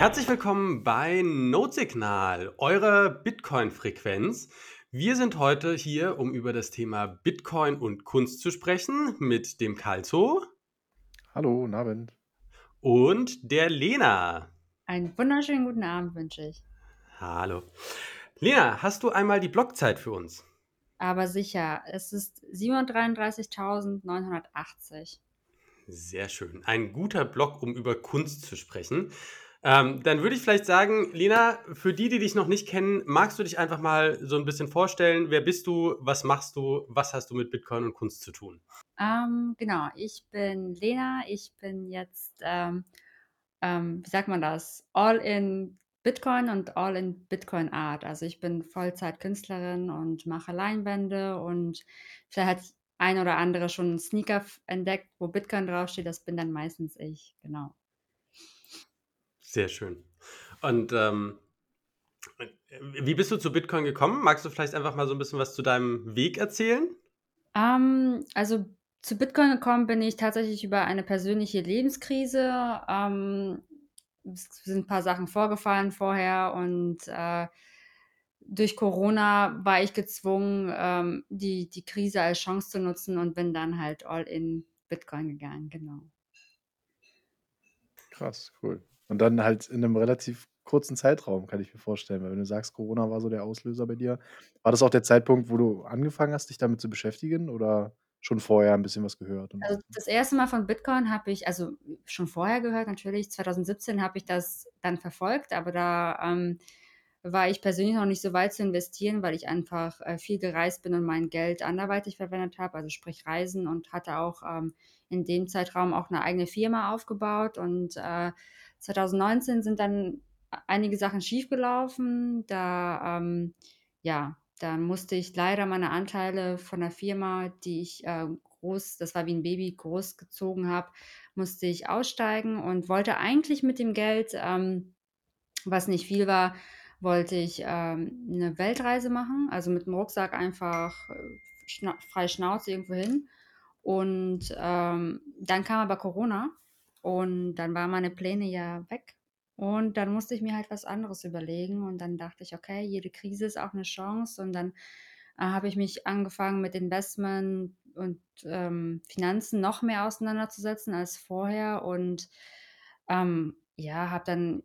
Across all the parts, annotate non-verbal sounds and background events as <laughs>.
Herzlich willkommen bei Notsignal, eurer Bitcoin-Frequenz. Wir sind heute hier, um über das Thema Bitcoin und Kunst zu sprechen, mit dem Kalzo Hallo, guten Abend. und der Lena. Einen wunderschönen guten Abend wünsche ich. Hallo. Lena, hast du einmal die Blockzeit für uns? Aber sicher, es ist 733.980. Sehr schön. Ein guter Block, um über Kunst zu sprechen. Ähm, dann würde ich vielleicht sagen, Lena, für die, die dich noch nicht kennen, magst du dich einfach mal so ein bisschen vorstellen? Wer bist du? Was machst du? Was hast du mit Bitcoin und Kunst zu tun? Ähm, genau, ich bin Lena. Ich bin jetzt, ähm, ähm, wie sagt man das? All in Bitcoin und all in Bitcoin Art. Also ich bin Vollzeit-Künstlerin und mache Leinwände und vielleicht hat ein oder andere schon einen Sneaker entdeckt, wo Bitcoin draufsteht. Das bin dann meistens ich, genau. Sehr schön. Und ähm, wie bist du zu Bitcoin gekommen? Magst du vielleicht einfach mal so ein bisschen was zu deinem Weg erzählen? Ähm, also zu Bitcoin gekommen bin ich tatsächlich über eine persönliche Lebenskrise. Ähm, es sind ein paar Sachen vorgefallen vorher und äh, durch Corona war ich gezwungen, ähm, die, die Krise als Chance zu nutzen und bin dann halt all in Bitcoin gegangen, genau. Krass, cool. Und dann halt in einem relativ kurzen Zeitraum, kann ich mir vorstellen, weil wenn du sagst, Corona war so der Auslöser bei dir, war das auch der Zeitpunkt, wo du angefangen hast, dich damit zu beschäftigen oder schon vorher ein bisschen was gehört Also das erste Mal von Bitcoin habe ich, also schon vorher gehört, natürlich, 2017 habe ich das dann verfolgt, aber da ähm, war ich persönlich noch nicht so weit zu investieren, weil ich einfach äh, viel gereist bin und mein Geld anderweitig verwendet habe, also sprich Reisen und hatte auch ähm, in dem Zeitraum auch eine eigene Firma aufgebaut und äh, 2019 sind dann einige Sachen schiefgelaufen. Da, ähm, ja, dann musste ich leider meine Anteile von der Firma, die ich äh, groß, das war wie ein Baby, groß gezogen habe, musste ich aussteigen und wollte eigentlich mit dem Geld, ähm, was nicht viel war, wollte ich ähm, eine Weltreise machen, also mit dem Rucksack einfach äh, schna frei Schnauze irgendwo hin. Und ähm, dann kam aber Corona und dann waren meine Pläne ja weg. Und dann musste ich mir halt was anderes überlegen. Und dann dachte ich, okay, jede Krise ist auch eine Chance. Und dann äh, habe ich mich angefangen mit Investment und ähm, Finanzen noch mehr auseinanderzusetzen als vorher. Und ähm, ja, habe dann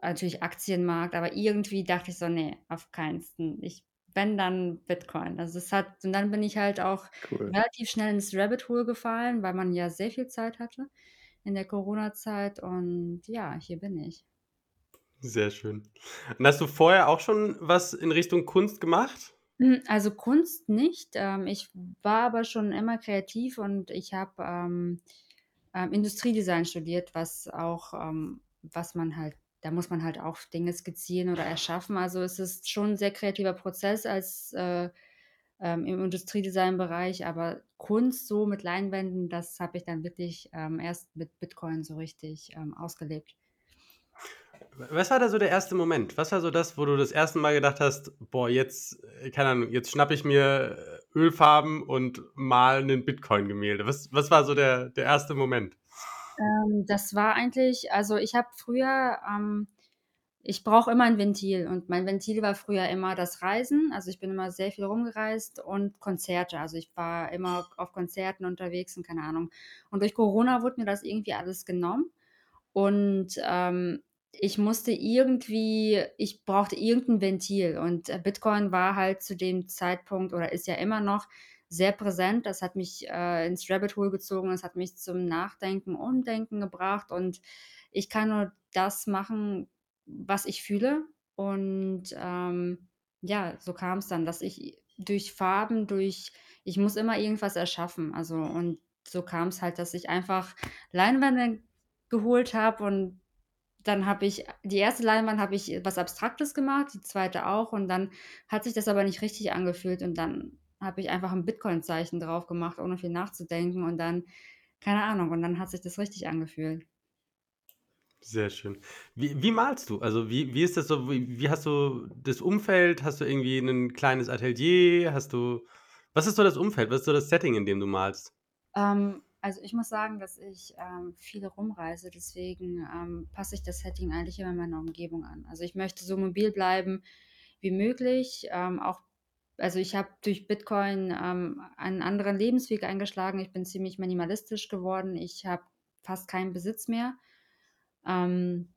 natürlich Aktienmarkt, aber irgendwie dachte ich so, nee, auf keinen Fall. Ich, wenn dann Bitcoin. Also es hat, und dann bin ich halt auch cool. relativ schnell ins Rabbit Hole gefallen, weil man ja sehr viel Zeit hatte in der Corona-Zeit. Und ja, hier bin ich. Sehr schön. Und hast du vorher auch schon was in Richtung Kunst gemacht? Hm, Also Kunst nicht. Ähm, ich war aber schon immer kreativ und ich habe ähm, ähm, Industriedesign studiert, was auch, was man halt, da muss man halt auch Dinge skizzieren oder erschaffen. Also es ist schon ein sehr kreativer Prozess als äh, im Industriedesign-Bereich, aber Kunst so mit Leinwänden, das habe ich dann wirklich ähm, erst mit Bitcoin so richtig ähm, ausgelebt. Was war da so der erste Moment? Was war so das, wo du das erste Mal gedacht hast, boah, jetzt, äh, keine Ahnung, jetzt schnappe ich mir äh, Ölfarben und mal ein Bitcoin-Gemälde. Was, was war so der, der erste Moment? Ähm, das war eigentlich, also ich habe früher, ähm, ich brauche immer ein Ventil und mein Ventil war früher immer das Reisen. Also ich bin immer sehr viel rumgereist und Konzerte. Also ich war immer auf Konzerten unterwegs und keine Ahnung. Und durch Corona wurde mir das irgendwie alles genommen. Und ähm, ich musste irgendwie, ich brauchte irgendein Ventil. Und äh, Bitcoin war halt zu dem Zeitpunkt oder ist ja immer noch sehr präsent. Das hat mich äh, ins Rabbit Hole gezogen, das hat mich zum Nachdenken, Umdenken gebracht. Und ich kann nur das machen, was ich fühle. Und ähm, ja, so kam es dann, dass ich durch Farben, durch, ich muss immer irgendwas erschaffen. Also, und so kam es halt, dass ich einfach Leinwände geholt habe und dann habe ich die erste Leinwand habe ich was Abstraktes gemacht, die zweite auch und dann hat sich das aber nicht richtig angefühlt und dann habe ich einfach ein Bitcoin-Zeichen drauf gemacht, ohne viel nachzudenken und dann keine Ahnung und dann hat sich das richtig angefühlt. Sehr schön. Wie, wie malst du? Also wie, wie ist das so? Wie, wie hast du das Umfeld? Hast du irgendwie ein kleines Atelier? Hast du, was ist so das Umfeld? Was ist so das Setting, in dem du malst? Ähm, also ich muss sagen, dass ich ähm, viel rumreise, deswegen ähm, passe ich das Setting eigentlich immer meiner Umgebung an. Also ich möchte so mobil bleiben wie möglich. Ähm, auch, also ich habe durch Bitcoin ähm, einen anderen Lebensweg eingeschlagen. Ich bin ziemlich minimalistisch geworden. Ich habe fast keinen Besitz mehr. Ähm,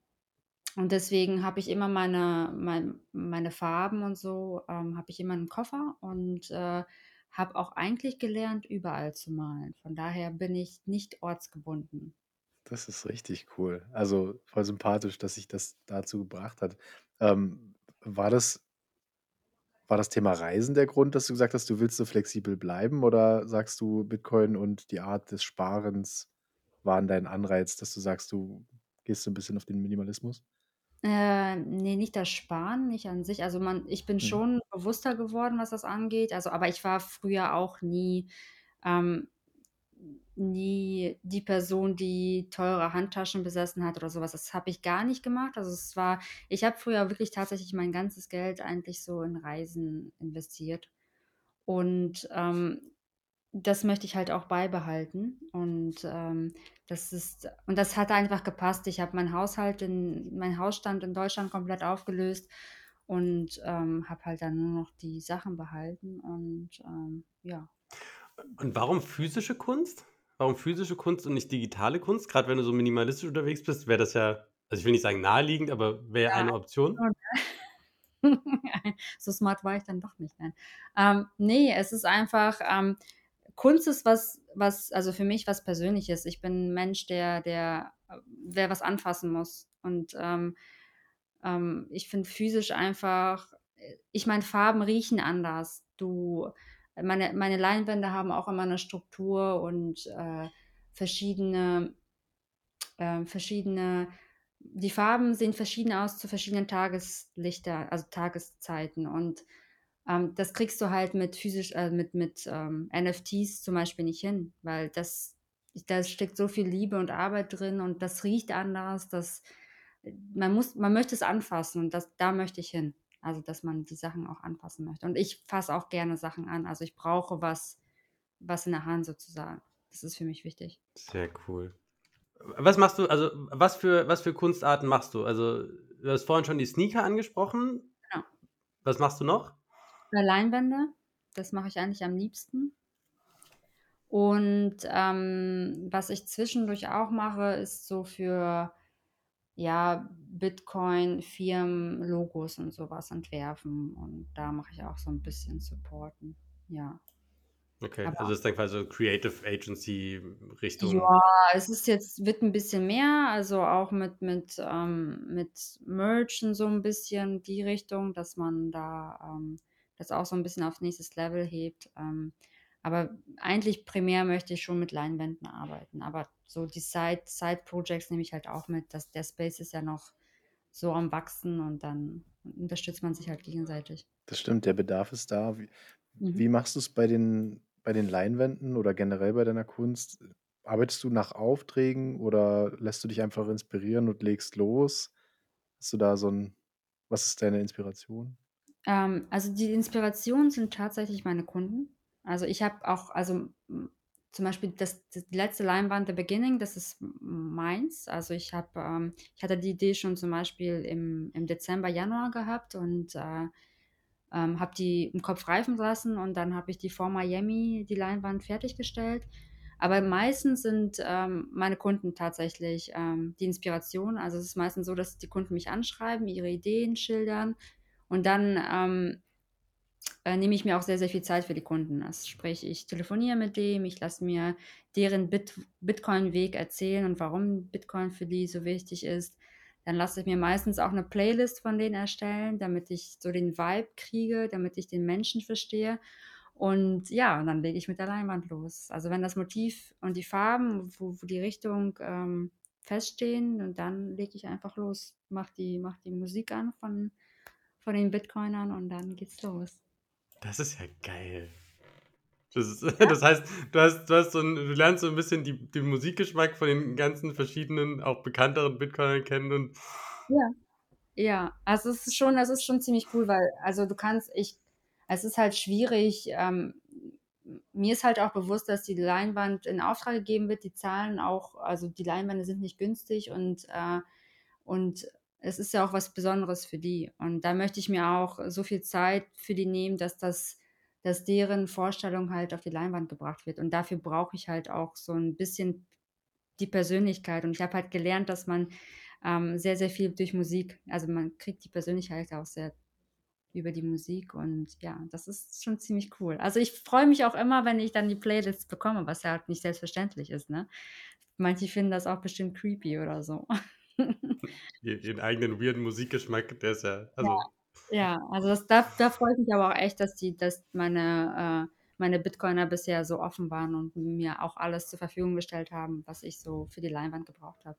und deswegen habe ich immer meine, mein, meine Farben und so, ähm, habe ich immer im Koffer und äh, habe auch eigentlich gelernt, überall zu malen. Von daher bin ich nicht ortsgebunden. Das ist richtig cool. Also voll sympathisch, dass sich das dazu gebracht hat. Ähm, war das, war das Thema Reisen der Grund, dass du gesagt hast, du willst so flexibel bleiben? Oder sagst du, Bitcoin und die Art des Sparens waren dein Anreiz, dass du sagst, du gehst so ein bisschen auf den Minimalismus? Äh, ne, nicht das Sparen, nicht an sich. Also, man ich bin Mhm. schon bewusster geworden, was das angeht. Also, aber ich war früher auch nie ähm, nie die Person, die teure Handtaschen besessen hat oder so was. Das habe ich gar nicht gemacht. Also, es war ich habe früher wirklich tatsächlich mein ganzes Geld eigentlich so in Reisen investiert. Und, ähm, das möchte ich halt auch beibehalten. Und, ähm, das ist und das hat einfach gepasst. Ich habe meinen Haushalt in meinen Hausstand in Deutschland komplett aufgelöst und, ähm, habe halt dann nur noch die Sachen behalten und, ähm, ja. Und warum physische Kunst? Warum physische Kunst und nicht digitale Kunst? Gerade wenn du so minimalistisch unterwegs bist, wäre das ja also ich will nicht sagen naheliegend, aber wäre Ja, eine Option? ne? <laughs> So smart war ich dann doch nicht, nein. Ähm, ne, es ist einfach, ähm Kunst ist was was also für mich was Persönliches. Ich bin 'n Mensch, der der äh, der was anfassen muss. Und, ähm, ähm, ich finde physisch einfach äh, ich meine, Farben riechen anders. Du meine meine Leinwände haben auch immer 'ne Struktur und, äh, verschiedene ähm, verschiedene die Farben sehen verschieden aus zu verschiedenen Tageslichter also Tageszeiten und, ähm, das kriegst du halt mit physisch äh, mit mit, ähm, NFTs zum Beispiel nicht hin, weil das da steckt so viel Liebe und Arbeit drin und das riecht anders, das man muss man möchte es anfassen und das da möchte ich hin. Also, dass man die Sachen auch anfassen möchte. Und ich fasse auch gerne Sachen an. Also, ich brauche was was in der Hand sozusagen. Das ist für mich wichtig. Sehr cool. Was machst du also, was für was für Kunstarten machst du? Also, du hast vorhin schon die Sneaker angesprochen. Genau. Was machst du noch? Äh, Leinwände, das mache ich eigentlich am liebsten. Und, ähm, was ich zwischendurch auch mache, ist so für, ja, Bitcoin-Firmen Logos und so was entwerfen und da mache ich auch so 'n bisschen supporten, ja. Okay, Aber also ist dann quasi so Creative Agency Richtung Ja, es ist jetzt wird 'n bisschen mehr, also auch mit mit, ähm mit Merch und so 'n bisschen die Richtung, dass man da, ähm, das auch so 'n bisschen aufs nächstes Level hebt. Ähm, aber eigentlich primär möchte ich schon mit Leinwänden arbeiten, aber so die Side Side Projects nehme ich halt auch mit. Das der Space ist ja noch so am Wachsen und dann unterstützt man sich halt gegenseitig. Das stimmt, der Bedarf ist da. Wie Mhm. wie machst du's bei den bei den Leinwänden oder generell bei deiner Kunst? Arbeitest du nach Aufträgen oder lässt du dich einfach inspirieren und legst los? Hast du da so 'n was ist deine Inspiration? Ähm, also die Inspiration sind tatsächlich meine Kunden. Also, ich habe auch also, zum Beispiel das das letzte Leinwand „The Beginning“, das ist meins. Also, ich habe ähm, ich hatte die Idee schon zum Beispiel im im Dezember, Januar gehabt und, äh, ähm, habe die im Kopf reifen lassen und dann habe ich die vor Miami die Leinwand fertiggestellt. Aber meistens sind, ähm, meine Kunden tatsächlich, ähm, die Inspiration. Also, es ist meistens so, dass die Kunden mich anschreiben, ihre Ideen schildern und dann, ähm, äh, nehme ich mir auch sehr, sehr viel Zeit für die Kunden. Also, sprich, ich telefoniere mit dem, ich lasse mir deren Bit Bitcoin-Weg erzählen und warum Bitcoin für die so wichtig ist. Dann lasse ich mir meistens auch 'ne Playlist von denen erstellen, damit ich so den Vibe kriege, damit ich den Menschen verstehe. Und ja, und dann lege ich mit der Leinwand los. Also, wenn das Motiv und die Farben, wo wo die Richtung, ähm, feststehen und dann lege ich einfach los, mache die mache die Musik an von von den Bitcoinern und dann geht's los. Das ist ja geil. Das ist Ja. das heißt, du hast du hast so 'n du lernst so 'n bisschen die den Musikgeschmack von den ganzen verschiedenen, auch bekannteren Bitcoinern kennen und Ja. Ja, also es ist schon das ist schon ziemlich cool, weil also du kannst ich es ist halt schwierig, ähm, mir ist halt auch bewusst, dass die Leinwand in Auftrag gegeben wird. Die Zahlen auch, also die Leinwände sind nicht günstig und, äh, und es ist ja auch was Besonderes für die. Und da möchte ich mir auch so viel Zeit für die nehmen, dass das, dass deren Vorstellung halt auf die Leinwand gebracht wird. Und dafür brauche ich halt auch so ein bisschen die Persönlichkeit. Und ich habe halt gelernt, dass man ähm, sehr, sehr viel durch Musik, also man kriegt die Persönlichkeit auch sehr über die Musik und ja, das ist schon ziemlich cool. Also ich freue mich auch immer, wenn ich dann die Playlists bekomme, was ja halt nicht selbstverständlich ist, ne? Manche finden das auch bestimmt creepy oder so. <laughs> Ihren eigenen weirden Musikgeschmack, der ist ja, also. Ja, ja also das, da, da freue ich mich aber auch echt, dass die, dass meine, äh, meine Bitcoiner bisher so offen waren und mir auch alles zur Verfügung gestellt haben, was ich so für die Leinwand gebraucht habe.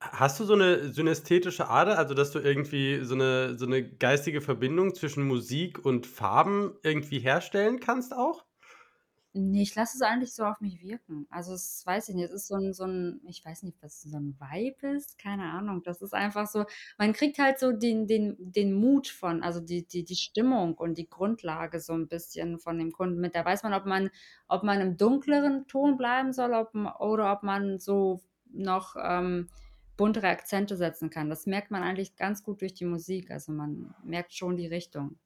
Hast du so eine synästhetische Ader, also dass du irgendwie so eine, so eine geistige Verbindung zwischen Musik und Farben irgendwie herstellen kannst auch? Nee, ich lasse es eigentlich so auf mich wirken. Also, es weiß ich nicht, es ist so ein so 'n ich weiß nicht, was so ein Vibe ist, keine Ahnung. Das ist einfach so man kriegt halt so den den den Mut von also, die die die Stimmung und die Grundlage so ein bisschen von dem Kunden mit. Da weiß man, ob man ob man im dunkleren Ton bleiben soll, ob oder ob man so noch, ähm, buntere Akzente setzen kann. Das merkt man eigentlich ganz gut durch die Musik. Also, man merkt schon die Richtung.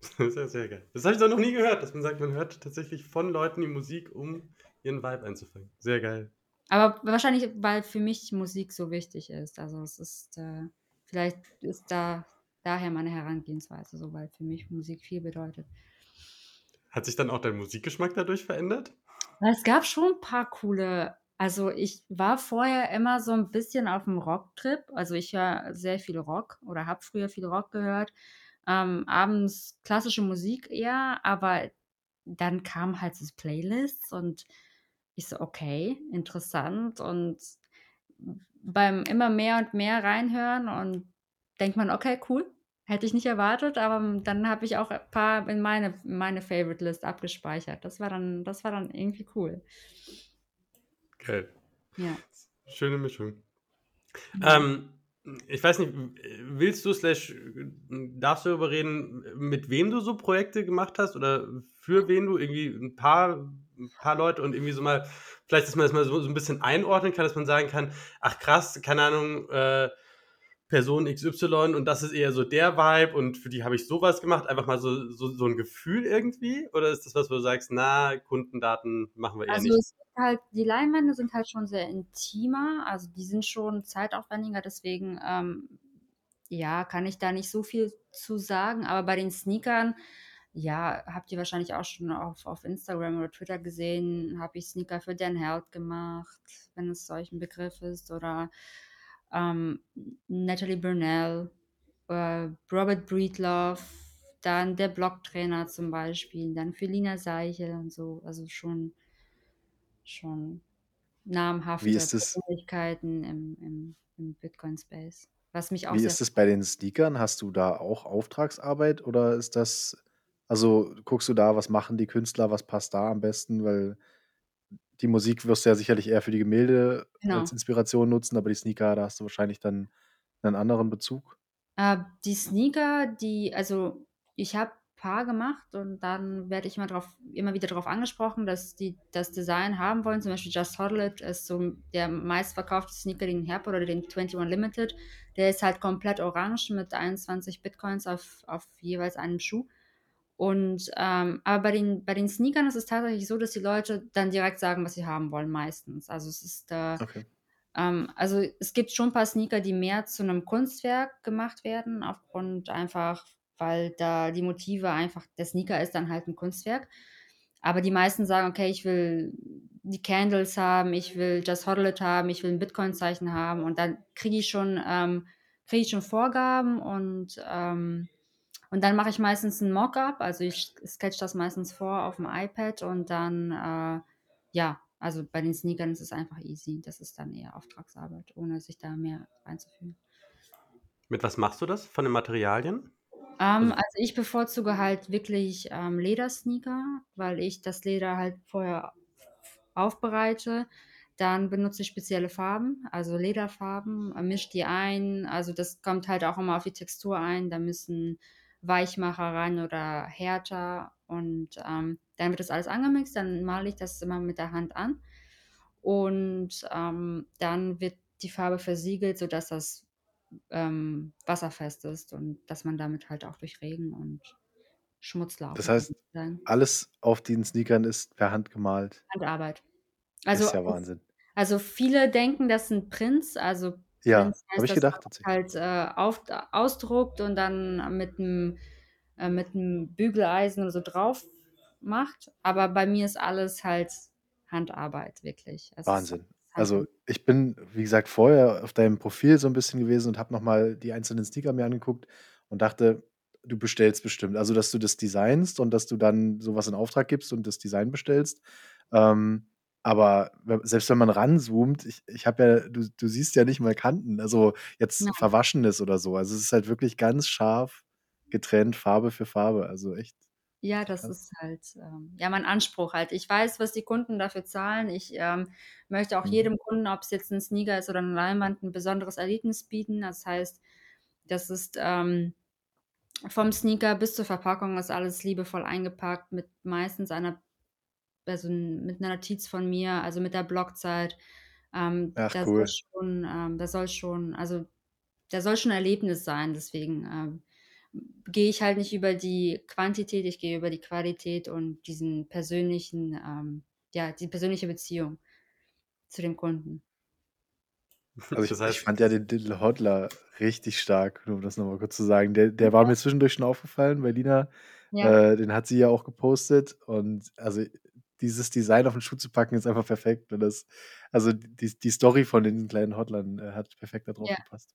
<laughs> Sehr, sehr geil. Das habe ich doch noch nie gehört, dass man sagt, man hört tatsächlich von Leuten die Musik, um ihren Vibe einzufangen. Sehr geil. Aber wahrscheinlich, weil für mich Musik so wichtig ist. Also es ist, äh, vielleicht ist da daher meine Herangehensweise so, weil für mich Musik viel bedeutet. Hat sich dann auch dein Musikgeschmack dadurch verändert? Es gab schon ein paar coole. Also ich war vorher immer so ein bisschen auf dem Rocktrip. Also ich höre sehr viel Rock oder habe früher viel Rock gehört ähm, abends klassische Musik eher, aber dann kamen halt so Playlists und ich so, okay, interessant und beim immer mehr und mehr reinhören und denkt man, okay, cool, hätte ich nicht erwartet, aber dann habe ich auch ein paar in meine, meine Favorite List abgespeichert. Das war dann, das war dann irgendwie cool. Geil. Ja. Schöne Mischung. Ja. Ähm, ich weiß nicht, willst du slash darfst du darüber reden, mit wem du so Projekte gemacht hast oder für wen du irgendwie ein paar, ein paar Leute und irgendwie so mal, vielleicht, dass man das mal so, so ein bisschen einordnen kann, dass man sagen kann, ach krass, keine Ahnung, äh, Person XY und das ist eher so der Vibe und für die habe ich sowas gemacht, einfach mal so, so, so ein Gefühl irgendwie? Oder ist das was, wo du sagst, na, Kundendaten machen wir eher also nicht? Es halt, die Leinwände sind halt schon sehr intimer, also die sind schon zeitaufwendiger, deswegen ähm, ja, kann ich da nicht so viel zu sagen, aber bei den Sneakern, ja, habt ihr wahrscheinlich auch schon auf, auf Instagram oder Twitter gesehen, habe ich Sneaker für Dan Held gemacht, wenn es solch ein Begriff ist, oder ähm, Natalie Burnell, äh, Robert Breedlove, dann der Blocktrainer zum Beispiel, dann Felina Seichel und so, also schon, schon namhafte Persönlichkeiten im, im, im Bitcoin-Space. Was mich auch Wie ist es bei den Sneakern? Hast du da auch Auftragsarbeit oder ist das, also guckst du da, was machen die Künstler, was passt da am besten? Weil die Musik wirst du ja sicherlich eher für die Gemälde genau. als Inspiration nutzen, aber die Sneaker, da hast du wahrscheinlich dann einen anderen Bezug. Äh, die Sneaker, die, also ich habe ein paar gemacht und dann werde ich immer, drauf, immer wieder darauf angesprochen, dass die das Design haben wollen. Zum Beispiel Just Hodl It ist so der meistverkaufte Sneaker, den ich habe, oder den 21 Limited. Der ist halt komplett orange mit 21 Bitcoins auf, auf jeweils einem Schuh. Und ähm, aber bei den, bei den Sneakern ist es tatsächlich so, dass die Leute dann direkt sagen, was sie haben wollen, meistens. Also es ist äh, okay. ähm, also es gibt schon ein paar Sneaker, die mehr zu einem Kunstwerk gemacht werden, aufgrund einfach, weil da die Motive einfach, der Sneaker ist dann halt ein Kunstwerk. Aber die meisten sagen, okay, ich will die Candles haben, ich will Just Hodl It haben, ich will ein Bitcoin-Zeichen haben und dann kriege ich schon, ähm, kriege ich schon Vorgaben und ähm, und dann mache ich meistens ein Mockup, also ich sketch das meistens vor auf dem iPad und dann, äh, ja, also bei den Sneakern ist es einfach easy. Das ist dann eher Auftragsarbeit, ohne sich da mehr reinzufühlen. Mit was machst du das von den Materialien? Ähm, also, also ich bevorzuge halt wirklich ähm, Ledersneaker, weil ich das Leder halt vorher aufbereite. Dann benutze ich spezielle Farben, also Lederfarben, mische die ein. Also das kommt halt auch immer auf die Textur ein. Da müssen Weichmacher rein oder härter Und ähm, dann wird das alles angemixt, dann male ich das immer mit der Hand an. Und ähm, dann wird die Farbe versiegelt, sodass das ähm, wasserfest ist und dass man damit halt auch durch Regen und Schmutz laufen Das heißt, kann. alles auf den Sneakern ist per Hand gemalt. Handarbeit. Das Also, ist ja Wahnsinn. also viele denken, das sind Prints. Also Ja, habe heißt, ich dass gedacht man tatsächlich. halt äh, auf, ausdruckt und dann mit einem äh, mit einem Bügeleisen so drauf macht. Aber bei mir ist alles halt Handarbeit, wirklich. Es ist Wahnsinn. alles Also, ich bin, wie gesagt, vorher auf deinem Profil so ein bisschen gewesen und habe noch mal die einzelnen Sneaker mir angeguckt und dachte, du bestellst bestimmt. Also, dass du das designst und dass du dann so was in Auftrag gibst und das Design bestellst. Ähm, aber selbst wenn man ranzoomt, ich ich habe ja du du siehst ja nicht mal Kanten, also jetzt Ja. Verwaschenes oder so. Also, es ist halt wirklich ganz scharf getrennt, Farbe für Farbe. Also, echt Ja, das krass. ist halt, ähm, ja, mein Anspruch halt. Ich weiß, was die Kunden dafür zahlen. Ich ähm, möchte auch Mhm. jedem Kunden, ob es jetzt ein Sneaker ist oder eine Leinwand, ein besonderes Erlebnis bieten. Das heißt, das ist ähm, vom Sneaker bis zur Verpackung ist alles liebevoll eingepackt mit meistens einer, also mit einer Notiz von mir, also mit der Blockzeit. Ähm, Ach, da soll cool. schon, ähm, da soll schon, also da soll schon ein Erlebnis sein. Deswegen ähm, gehe ich halt nicht über die Quantität, ich gehe über die Qualität und diesen persönlichen, ähm, ja, die persönliche Beziehung zu dem Kunden. Also, ich Das ich heißt fand ja den Little Hodler richtig stark, nur um das noch mal kurz zu sagen. Der der war mir zwischendurch schon aufgefallen bei Lina. Ja. Äh, den hat sie ja auch gepostet und also, dieses Design auf 'n Schuh zu packen, ist einfach perfekt. Und das also, die die Story von den kleinen Hodlern, äh, hat perfekt da drauf Ja. gepasst.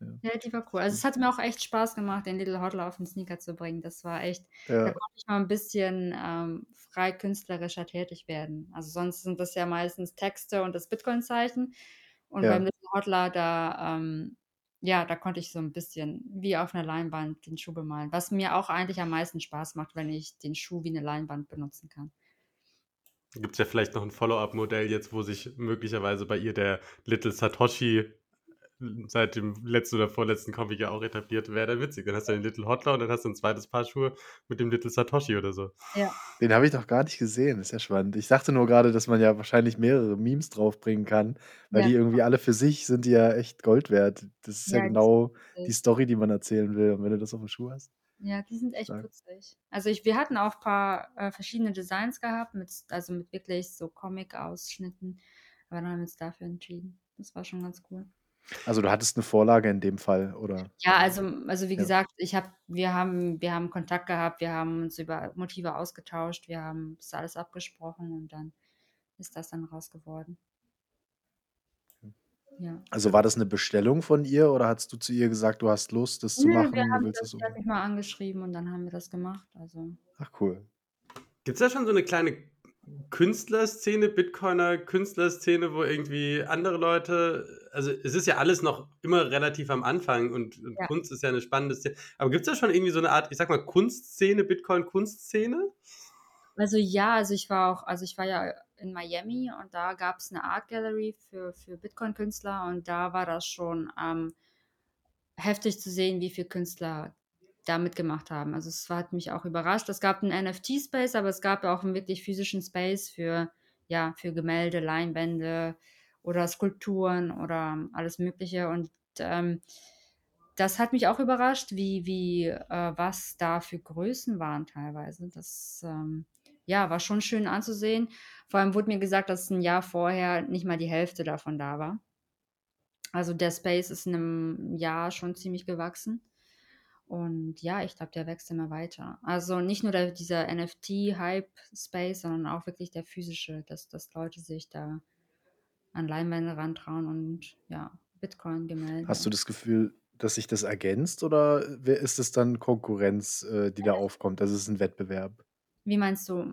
Ja. Ja, die war cool. Also, es hat mir auch echt Spaß gemacht, den Little Hodler auf 'n Sneaker zu bringen. Das war echt da Ja. konnte ich mal 'n bisschen, ähm, frei künstlerischer tätig werden. Also, sonst sind das ja meistens Texte und das Bitcoin-Zeichen. Und beim. Little Hodler, da ähm, ja, da konnte ich so 'n bisschen wie auf 'ner Leinwand den Schuh bemalen, was mir auch eigentlich am meisten Spaß macht, wenn ich den Schuh wie 'ne Leinwand benutzen kann. Gibt's ja vielleicht noch 'n Follow-up-Modell jetzt, wo sich möglicherweise bei ihr der Little Satoshi seit dem letzten oder vorletzten Comic ja auch etabliert. Wäre ja witzig. Dann hast du den Little Hodler und dann hast du 'n zweites Paar Schuhe mit dem Little Satoshi oder so. Ja. Den habe ich noch gar nicht gesehen. Ist ja spannend. Ich dachte nur grade, dass man ja wahrscheinlich mehrere Memes draufbringen kann, weil Ja, die irgendwie alle für sich sind die ja echt Gold wert. Das ist ja Ja, genau die. Story, die man erzählen will. Und wenn du das auf'm Schuh hast Ja, die sind echt stark. putzig. Also, ich wir hatten auch paar, äh, verschiedene Designs gehabt mit also, mit wirklich so Comic-Ausschnitten, aber dann haben wir uns dafür entschieden. Das war schon ganz cool. Also, du hattest 'ne Vorlage in dem Fall, oder? Ja, also also, wie Ja. gesagt, ich habe wir haben wir haben Kontakt gehabt, wir haben uns über Motive ausgetauscht, wir haben das alles abgesprochen und dann ist das dann raus geworden. Ja. Also, war das 'ne Bestellung von ihr oder hattest du zu ihr gesagt, du hast Lust, das zu Nö, wir machen, du haben willst das das hat unbedingt? mich mal angeschrieben und dann haben wir das gemacht, also Ach cool. Gibt's da schon so 'ne kleine Künstlerszene, Bitcoiner-Künstlerszene, wo irgendwie andere Leute also, es ist ja alles noch immer relativ am Anfang und und Ja. Kunst ist ja 'ne spannende Szene. Aber gibt's da schon irgendwie so 'ne Art, ich sage mal, Kunstszene, Bitcoin-Kunstszene? Also, ja, also, ich war auch also, ich war ja in Miami und da gab's 'ne Art Gallery für für Bitcoin-Künstler und da war das schon, ähm, heftig zu sehen, wie viel Künstler da mitgemacht haben. Also, es hat mich auch überrascht. Es gab 'n NFT-Space, aber es gab auch 'n wirklich physischen Space für ja, für Gemälde, Leinwände oder Skulpturen oder alles Mögliche. Und, ähm, das hat mich auch überrascht, wie wie äh, was da für Größen waren teilweise. Das, ähm, ja, war schon schön anzusehen. Vor allem wurde mir gesagt, dass 'n Jahr vorher nicht mal die Hälfte davon da war. Also, der Space ist in 'nem Jahr schon ziemlich gewachsen. Und ja, ich glaube, der wächst immer weiter. Also, nicht nur der dieser NFT-Hype-Space, sondern auch wirklich der physische, dass dass Leute sich da an Leinwände rantrauen und ja, Bitcoin-Gemälde Hast du das Gefühl, dass sich das ergänzt oder wer ist es dann Konkurrenz, äh, die da aufkommt? Also, ist es 'n Wettbewerb? Wie meinst du?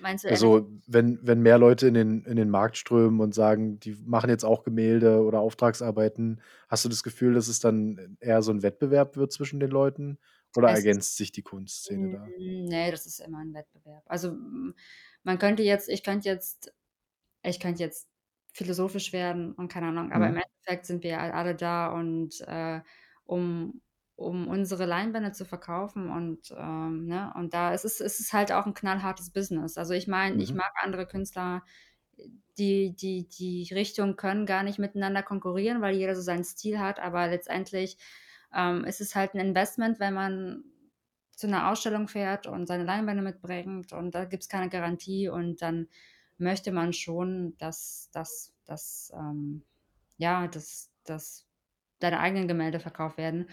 Meinst du? Also, wenn wenn mehr Leute in den in den Markt strömen und sagen, die machen jetzt auch Gemälde oder Auftragsarbeiten, hast du das Gefühl, dass es dann eher so 'n Wettbewerb wird zwischen den Leuten oder Es ergänzt sich die Kunstszene da? ne, das ist immer 'n Wettbewerb. Also, man könnte jetzt ich könnte jetzt ich könnte jetzt philosophisch werden und keine Ahnung, aber im Mhm. Endeffekt sind wir alle da und, äh, um um unsere Leinwände zu verkaufen und, ähm, ne, und da ist es ist es halt auch ein knallhartes Business. Also, ich meine, ich Mhm. mag andere Künstler, die die die Richtung können gar nicht miteinander konkurrieren, weil jeder so seinen Stil hat, aber letztendlich, ähm, ist es halt ein Investment, wenn man zu einer Ausstellung fährt und seine Leinwände mitbringt und da gibt's keine Garantie und dann möchte man schon, dass dass dass, ähm ja, dass dass deine eigenen Gemälde verkauft werden.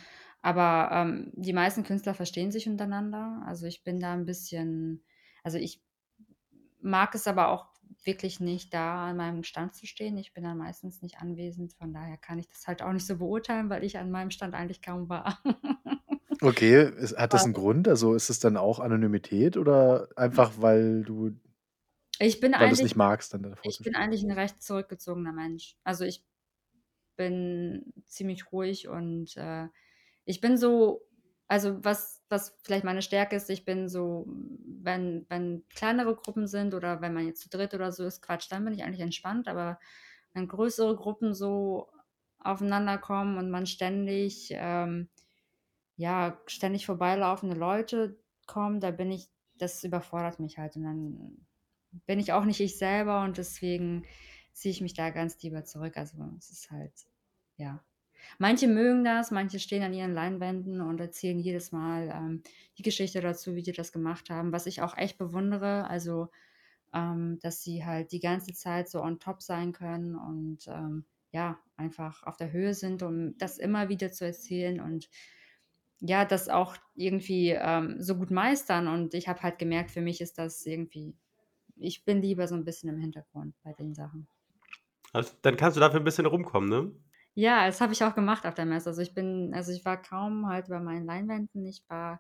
Aber, ähm, die meisten Künstler verstehen sich untereinander. Also, ich bin da ein bisschen also, ich mag es aber auch wirklich nicht, da an meinem Stand zu stehen. Ich bin dann meistens nicht anwesend, von daher kann ich das halt auch nicht so beurteilen, weil ich an meinem Stand eigentlich kaum war. <laughs> Okay, hat das 'n Grund? Also, ist es dann auch Anonymität oder einfach, weil du Ich bin weil eigentlich nicht magst, dann davor ich bin eigentlich 'n recht zurückgezogener Mensch. Also, ich bin ziemlich ruhig und, äh, ich bin so also, was was vielleicht meine Stärke ist, ich bin so wenn wenn kleinere Gruppen sind oder wenn man jetzt zu dritt oder so ist, Quatsch, dann bin ich eigentlich entspannt, aber wenn größere Gruppen so aufeinander kommen und man ständig, ähm ja, ständig vorbeilaufende Leute kommen, da bin ich das überfordert mich halt und dann bin ich auch nicht ich selber und deswegen ziehe ich mich da ganz lieber zurück. Also, es ist halt ja. Manche mögen das, manche stehen an ihren Leinwänden und erzählen jedes Mal, ähm, die Geschichte dazu, wie die das gemacht haben, was ich auch echt bewundere. Also, ähm, dass sie halt die ganze Zeit so on top sein können und, ähm, ja, einfach auf der Höhe sind, um das immer wieder zu erzählen und ja, das auch irgendwie, ähm, so gut meistern und ich habe halt gemerkt, für mich ist das irgendwie ich bin lieber so 'n bisschen im Hintergrund bei den Sachen. Also, dann kannst du dafür 'n bisschen rumkommen, ne? Ja, das habe ich auch gemacht auf der Messe. Also, ich bin also, ich war kaum halt bei meinen Leinwänden. Ich war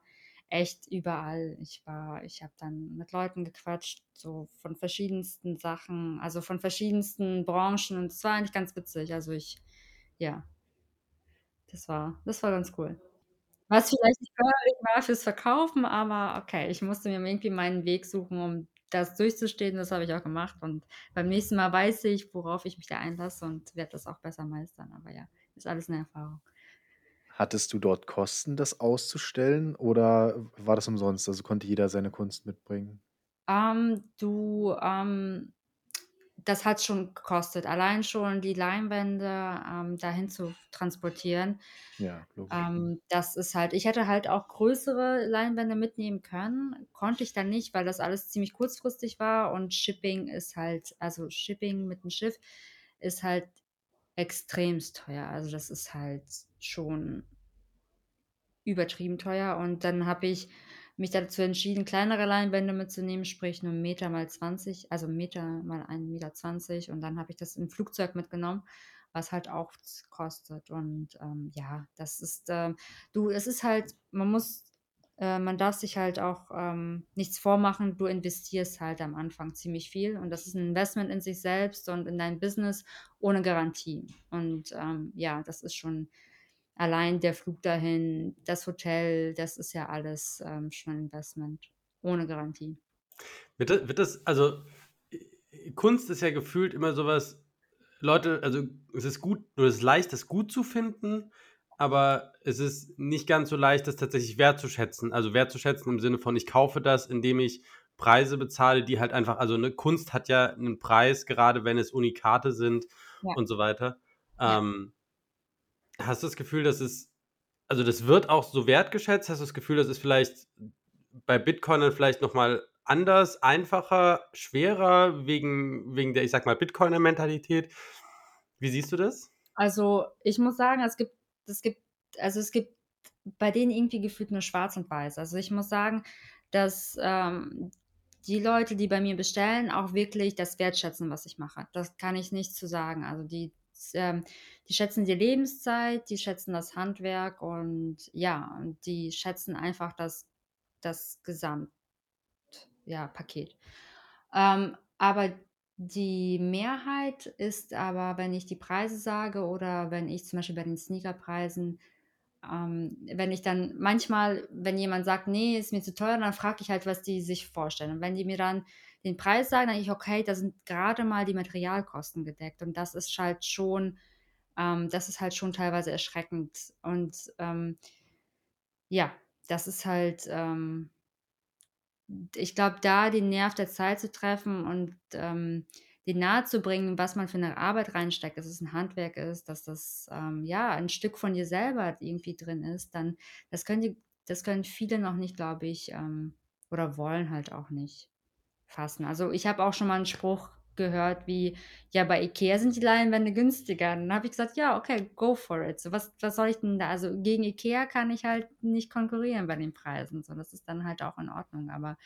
echt überall. Ich war ich habe dann mit Leuten gequatscht, so von verschiedensten Sachen, also, von verschiedensten Branchen und es war eigentlich ganz witzig. Also, ich ja, das war das war ganz cool. Was vielleicht nicht förderlich war fürs Verkaufen, aber okay, ich musste mir irgendwie meinen Weg suchen, um das durchzustehen. Das habe ich auch gemacht und beim nächsten Mal weiß ich, worauf ich mich da einlasse und werde das auch besser meistern. Aber ja, ist alles 'ne Erfahrung. Hattest du dort Kosten, das auszustellen oder war das umsonst? Also, konnte jeder seine Kunst mitbringen? Ähm, du, ähm das hat schon gekostet. Allein schon die Leinwände, ähm, dahin zu transportieren. Ja, logisch. Ähm, das ist halt ich hätte halt auch größere Leinwände mitnehmen können, konnte ich dann nicht, weil das alles ziemlich kurzfristig war und Shipping ist halt also, Shipping mit dem Schiff ist halt extremst teuer. Also, das ist halt schon übertrieben teuer und dann habe ich mich dazu entschieden, kleinere Leinwände mitzunehmen, sprich nur Meter mal 20, also Meter mal 1,20 m und dann habe ich das im Flugzeug mitgenommen, was halt auch kostet und, ähm, ja, das ist, ähm du, es ist halt man muss äh, man darf sich halt auch, ähm, nichts vormachen. Du investierst halt am Anfang ziemlich viel und das ist 'n Investment in sich selbst und in dein Business ohne Garantie. Und, ähm, ja, das ist schon Allein der Flug dahin, das Hotel, das ist ja alles, ähm, schon Investment ohne Garantie. Wird da wird das also, äh, Kunst ist ja gefühlt immer so was Leute also, es ist gut oder es ist leicht, das gut zu finden, aber es ist nicht ganz so leicht, das tatsächlich wertzuschätzen. Also, wertzuschätzen im Sinne von: „Ich kaufe das, indem ich Preise bezahle, die halt einfach“ also, ne, Kunst hat ja 'nen Preis, gerade wenn es Unikate sind Ja, und so weiter. ja. Ähm Hast du das Gefühl, dass es also, das wird auch so wertgeschätzt? Hast du das Gefühl, das ist vielleicht bei Bitcoin dann vielleicht noch mal anders, einfacher, schwerer wegen wegen der, ich sage mal, Bitcoiner-Mentalität? Wie siehst du das? Also, ich muss sagen, es gibt es gibt also, es gibt bei denen irgendwie gefühlt nur schwarz und weiß. Also, ich muss sagen, dass, ähm, die Leute, die bei mir bestellen, auch wirklich das wertschätzen, was ich mache. Das kann ich nicht zu sagen. Also, die ähm, die schätzen die Lebenszeit, die schätzen das Handwerk und ja, und die schätzen einfach das das Gesamt ja. Ähm, aber die Mehrheit ist aber, wenn ich die Preise sage oder wenn ich zum Beispiel bei den Sneakerpreisen ähm, wenn ich dann manchmal, wenn jemand sagt: „Ne, ist mir zu teuer“, dann frage ich halt, was die sich vorstellen. Und wenn die mir dann den Preis sagen, dann denke ich: „Okay, da sind grade mal die Materialkosten gedeckt.“ Und das ist halt schon ähm, das ist halt schon teilweise erschreckend. Und, ähm ja, das ist halt, ähm ich glaube, da den Nerv der Zeit zu treffen und, ähm, den nahezubringen, was man für eine Arbeit reinsteckt, dass es ein Handwerk ist, dass das, ähm, ja, ein Stück von dir selber irgendwie drin ist, dann das können die das können viele noch nicht, glaube ich, ähm, oder wollen halt auch nicht fassen. Also, ich habe auch schon mal einen Spruch gehört wie: „Ja, bei IKEA sind die Leinwände günstiger.“ Dann habe ich gesagt: „Ja, okay, go for it.“ So, was was soll ich denn da also, gegen IKEA kann ich halt nicht konkurrieren bei den Preisen, so, das ist dann halt auch in Ordnung. Aber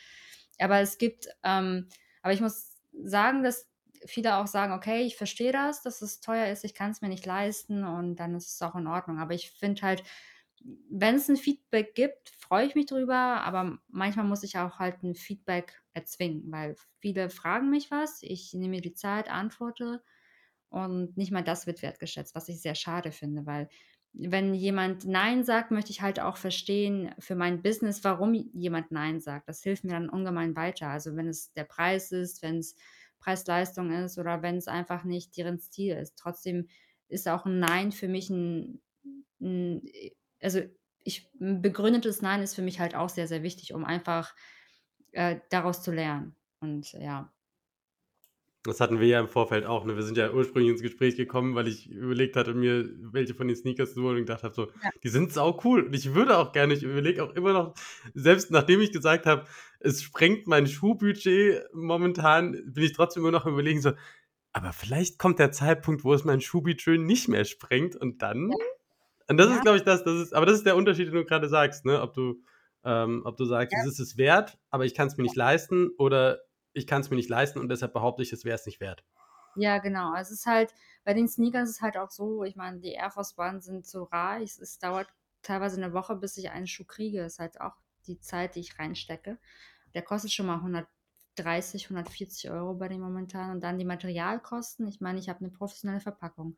aber es gibt ähm, aber ich muss sagen, dass viele auch sagen: „Okay, ich verstehe das, dass es teuer ist, ich kann es mir nicht leisten und dann ist es auch in Ordnung.“ Aber ich finde halt, wenn es ein Feedback gibt, freue ich mich drüber, aber manchmal muss ich auch halt ein Feedback erzwingen, weil viele fragen mich was, ich nehme mir die Zeit, antworte und nicht mal das wird wertgeschätzt, was ich sehr schade finde, weil wenn jemand „Nein“ sagt, möchte ich halt auch verstehen für mein Business, warum jemand „Nein“ sagt. Das hilft mir dann ungemein weiter. Also, wenn es der Preis ist, wenn es Preis-Leistung ist oder wenn es einfach nicht deren Stil ist. Trotzdem ist auch ein Nein für mich ein 'n also, ich 'n begründetes Nein ist für mich halt auch sehr, sehr wichtig, um einfach, äh, daraus zu lernen. Und ja. Das hatten wir ja im Vorfeld auch, ne? Wir sind ja ursprünglich ins Gespräch gekommen, weil ich überlegt hatte, mir welche von den Sneakers zu holen und gedacht habe so: Ja. „Die sind saucool und ich würde auch gerne“ ich überlege auch immer noch selbst nachdem ich gesagt habe, es sprengt mein Schuhbudget momentan, bin ich trotzdem immer noch Überlegen so: „Aber vielleicht kommt der Zeitpunkt, wo es mein Schuhbudget nicht mehr sprengt und dann“ Ja. und das ist, Ja. glaube ich, das das ist aber das ist der Unterschied, den du grade sagst, ne? Ob du ähm, ob du sagst: Ja. „Es ist es wert, aber ich kann's mir nicht leisten“, oder „Ich kann's mir nicht leisten und deshalb behaupte ich, es wäre es nicht wert.“ Ja, genau. Es ist halt bei den Sneakers ist es halt auch so, ich meine, die Air Force One sind so rar. Es es dauert teilweise eine Woche, bis ich einen Schuh kriege. Ist halt auch die Zeit, die ich reinstecke. Der kostet schon mal 130, 140 Euro bei dem momentan und dann die Materialkosten. Ich meine, ich habe eine professionelle Verpackung.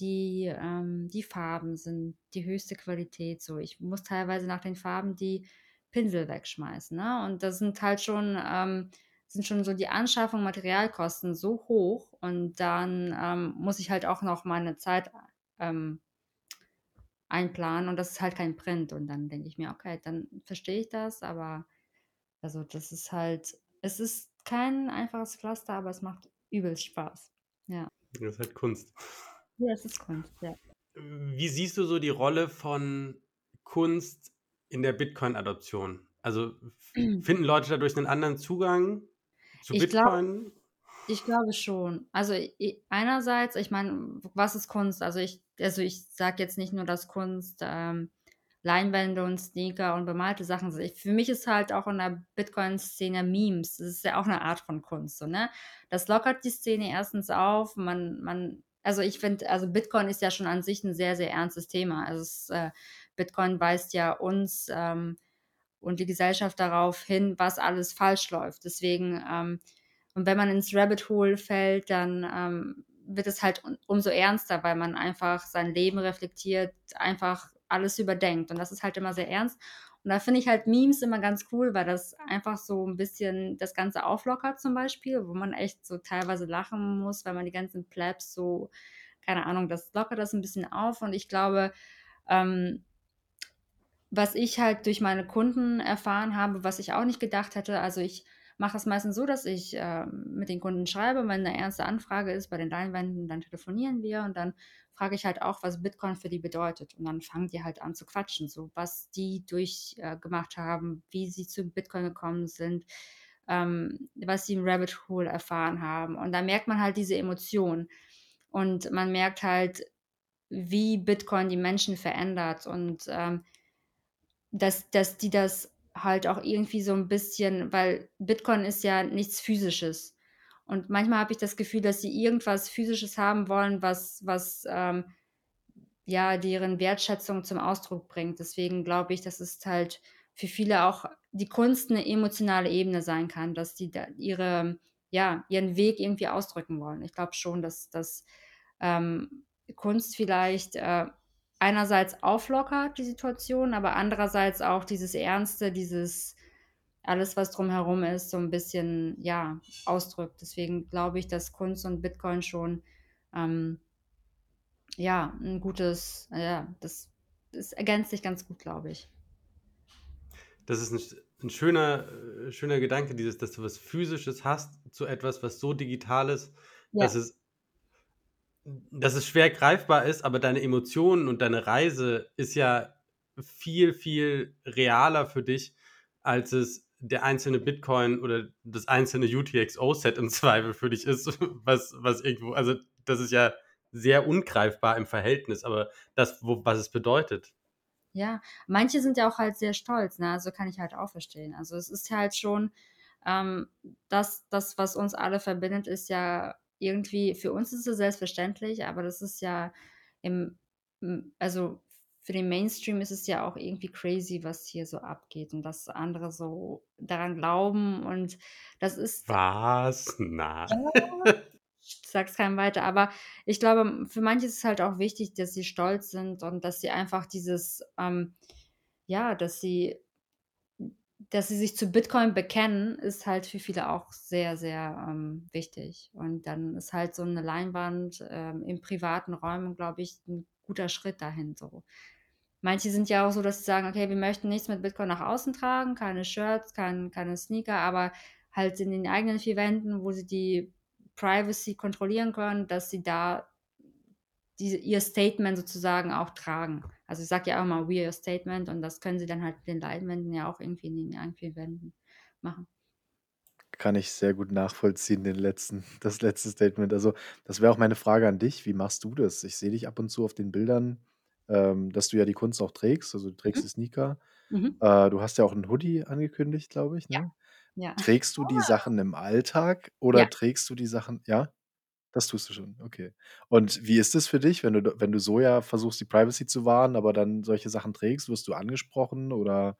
Die, ähm die Farben sind die höchste Qualität so. Ich muss teilweise nach den Farben die Pinsel wegschmeißen, ne? Und das sind halt schon, ähm sind schon so die Anschaffung, Materialkosten so hoch und dann, ähm, muss ich halt auch noch meine Zeit, ähm, einplanen und das ist halt kein Print und dann denke ich mir: „Okay, dann verstehe ich das“, aber also, das ist halt es ist kein einfaches Pflaster, aber es macht übelst Spaß. Ja. Das ist halt Kunst. Ja, es ist Kunst, ja. Wie siehst du so die Rolle von Kunst in der Bitcoin-Adoption? Also, <clears throat> finden Leute dadurch 'nen anderen Zugang zu Ich Bitcoin? Ich glaube schon. Also, einerseits ich meine, was ist Kunst? Also, ich also, ich sage jetzt nicht nur, dass Kunst, ähm, Leinwände und Sneaker und bemalte Sachen sind. Für mich ist halt auch in der Bitcoin-Szene Memes das ist ja auch 'ne Art von Kunst so, ne? Das lockert die Szene erstens auf. Man man also, ich finde also, Bitcoin ist ja schon an sich 'n sehr, sehr ernstes Thema. Also, es äh, Bitcoin weist ja uns, ähm, und die Gesellschaft darauf hin, was alles falsch läuft. Deswegen, ähm und wenn man ins Rabbit Hole fällt, dann, ähm, wird es halt umso ernster, weil man einfach sein Leben reflektiert, einfach alles überdenkt und das ist halt immer sehr ernst. Und da finde ich halt Memes immer ganz cool, weil das einfach so 'n bisschen das Ganze auflockert zum Beispiel, wo man echt so teilweise lachen muss, weil man die ganzen Plebs so keine Ahnung, das lockert das 'n bisschen auf und ich glaube, ähm was ich halt durch meine Kunden erfahren habe, was ich auch nicht gedacht hätte also, ich mache das meistens so, dass ich, ähm, mit den Kunden schreibe, wenn 'ne ernste Anfrage ist bei den Leinwänden, dann telefonieren wir und dann frage ich halt auch, was Bitcoin für die bedeutet. Und dann fangen die halt an zu quatschen, so was die durch äh, haben, wie sie zu Bitcoin gekommen sind, ähm, was sie im Rabbit Hole erfahren haben. Und da merkt man halt diese Emotion. Und man merkt halt, wie Bitcoin die Menschen verändert und, ähm dass dass die das halt auch irgendwie so 'n bisschen weil Bitcoin ist ja nichts Physisches. Und manchmal habe ich das Gefühl, dass sie irgendwas Physisches haben wollen, was was, ähm, ja, deren Wertschätzung zum Ausdruck bringt. Deswegen glaube ich, dass es halt für viele auch die Kunst 'ne emotionale Ebene sein kann, dass die da ihre ja, ihren Weg irgendwie ausdrücken wollen. Ich glaube schon, dass dass, ähm, Kunst vielleicht, äh, einerseits auflockert die Situation, aber andererseits auch dieses Ernste, dieses alles, was drumherum ist, so 'n bisschen, ja, ausdrückt. Deswegen glaube ich, dass Kunst und Bitcoin schon, ähm ja, 'n gutes ja, das das ergänzt sich ganz gut, glaube ich. das ist 'n 'n schöner äh, schöner Gedanke, dieses dass du was Physisches hast zu etwas, was so digital ist, dass Ja. es dass es schwer greifbar ist, aber deine Emotionen und deine Reise ist ja viel, viel realer für dich, als es der einzelne Bitcoin oder das einzelne UTXO-Set im Zweifel für dich ist, <laughs> was was irgendwo also, das ist ja sehr ungreifbar im Verhältnis, aber das, wo was es bedeutet. Ja, manche sind ja auch halt sehr stolz, ne? Also, kann ich halt auch verstehen. Also, es ist halt schon, ähm, das das, was uns alle verbindet, ist ja irgendwie für uns ist es selbstverständlich, aber das ist ja im also, für den Mainstream ist es ja auch irgendwie crazy, was hier so abgeht und dass andere so daran glauben und das ist Was? Na. ja, ich sag's keinem weiter, aber ich glaube, für manche ist es halt auch wichtig, dass sie stolz sind und dass sie einfach dieses, ähm ja, dass sie dass sie sich zu Bitcoin bekennen, ist halt für viele auch sehr, sehr, ähm, wichtig. Und dann ist halt so 'ne Leinwand, ähm, in privaten Räumen, glaube ich, 'n guter Schritt dahin so. Manche sind ja auch so, dass sie sagen: „Okay, wir möchten nichts mit Bitcoin nach außen tragen, keine Shirts, kein keine Sneaker“, aber halt in den eigenen 4 Wänden, wo sie die Privacy kontrollieren können, dass sie da diese ihr Statement sozusagen auch tragen. Also, ich sage ja auch immer: „We are your statement“ und das können sie dann halt mit den Leinwänden ja auch irgendwie in 4 Wänden machen. Kann ich sehr gut nachvollziehen, den letzten <laughs> das letzte Statement. Also, das wäre auch meine Frage an dich. Wie machst du das? Ich sehe dich ab und zu auf den Bildern, ähm, dass du ja die Kunst auch trägst. Also, du trägst Mhm. die Sneaker. Mhm. Äh, du hast ja auch 'n Hoodie angekündigt, glaube ich, Ja, ne? ja. Trägst du die Sachen im Alltag Ja. oder trägst du die Sachen ja? Das tust du schon, okay. Und wie ist es für dich, wenn du wenn du so ja versuchst, die Privacy zu wahren, aber dann solche Sachen trägst? Wirst du angesprochen oder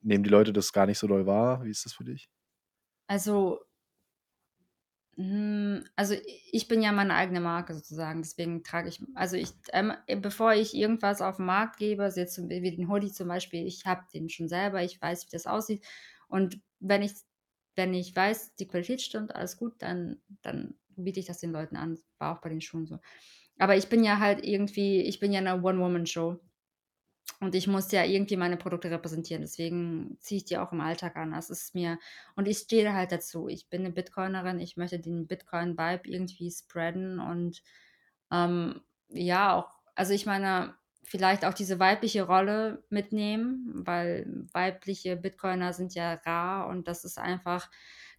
nehmen die Leute das gar nicht so doll wahr? Wie ist das für dich? Also hm, also, ich bin ja meine eigene Marke sozusagen, deswegen trage ich also, ich ähm, bevor ich irgendwas auf 'n Markt gebe, also, jetzt wie den Hoodie zum Beispiel, ich habe den schon selber, ich weiß, wie das aussieht. Und wenn ich's wenn ich weiß, die Qualität stimmt, alles gut, dann dann biete ich das den Leuten an. War auch bei den Schuhen so. Aber ich bin ja halt irgendwie ich bin ja 'ne One-Woman-Show. Und ich muss ja irgendwie meine Produkte repräsentieren, deswegen ziehe ich die auch im Alltag an. Das ist mir und ich stehe halt dazu. Ich bin 'ne Bitcoinerin, ich möchte den Bitcoin-Vibe irgendwie spreaden und, ähm, ja, auch also, ich meine, vielleicht auch diese weibliche Rolle mitnehmen, weil weibliche Bitcoiner sind ja rar und das ist einfach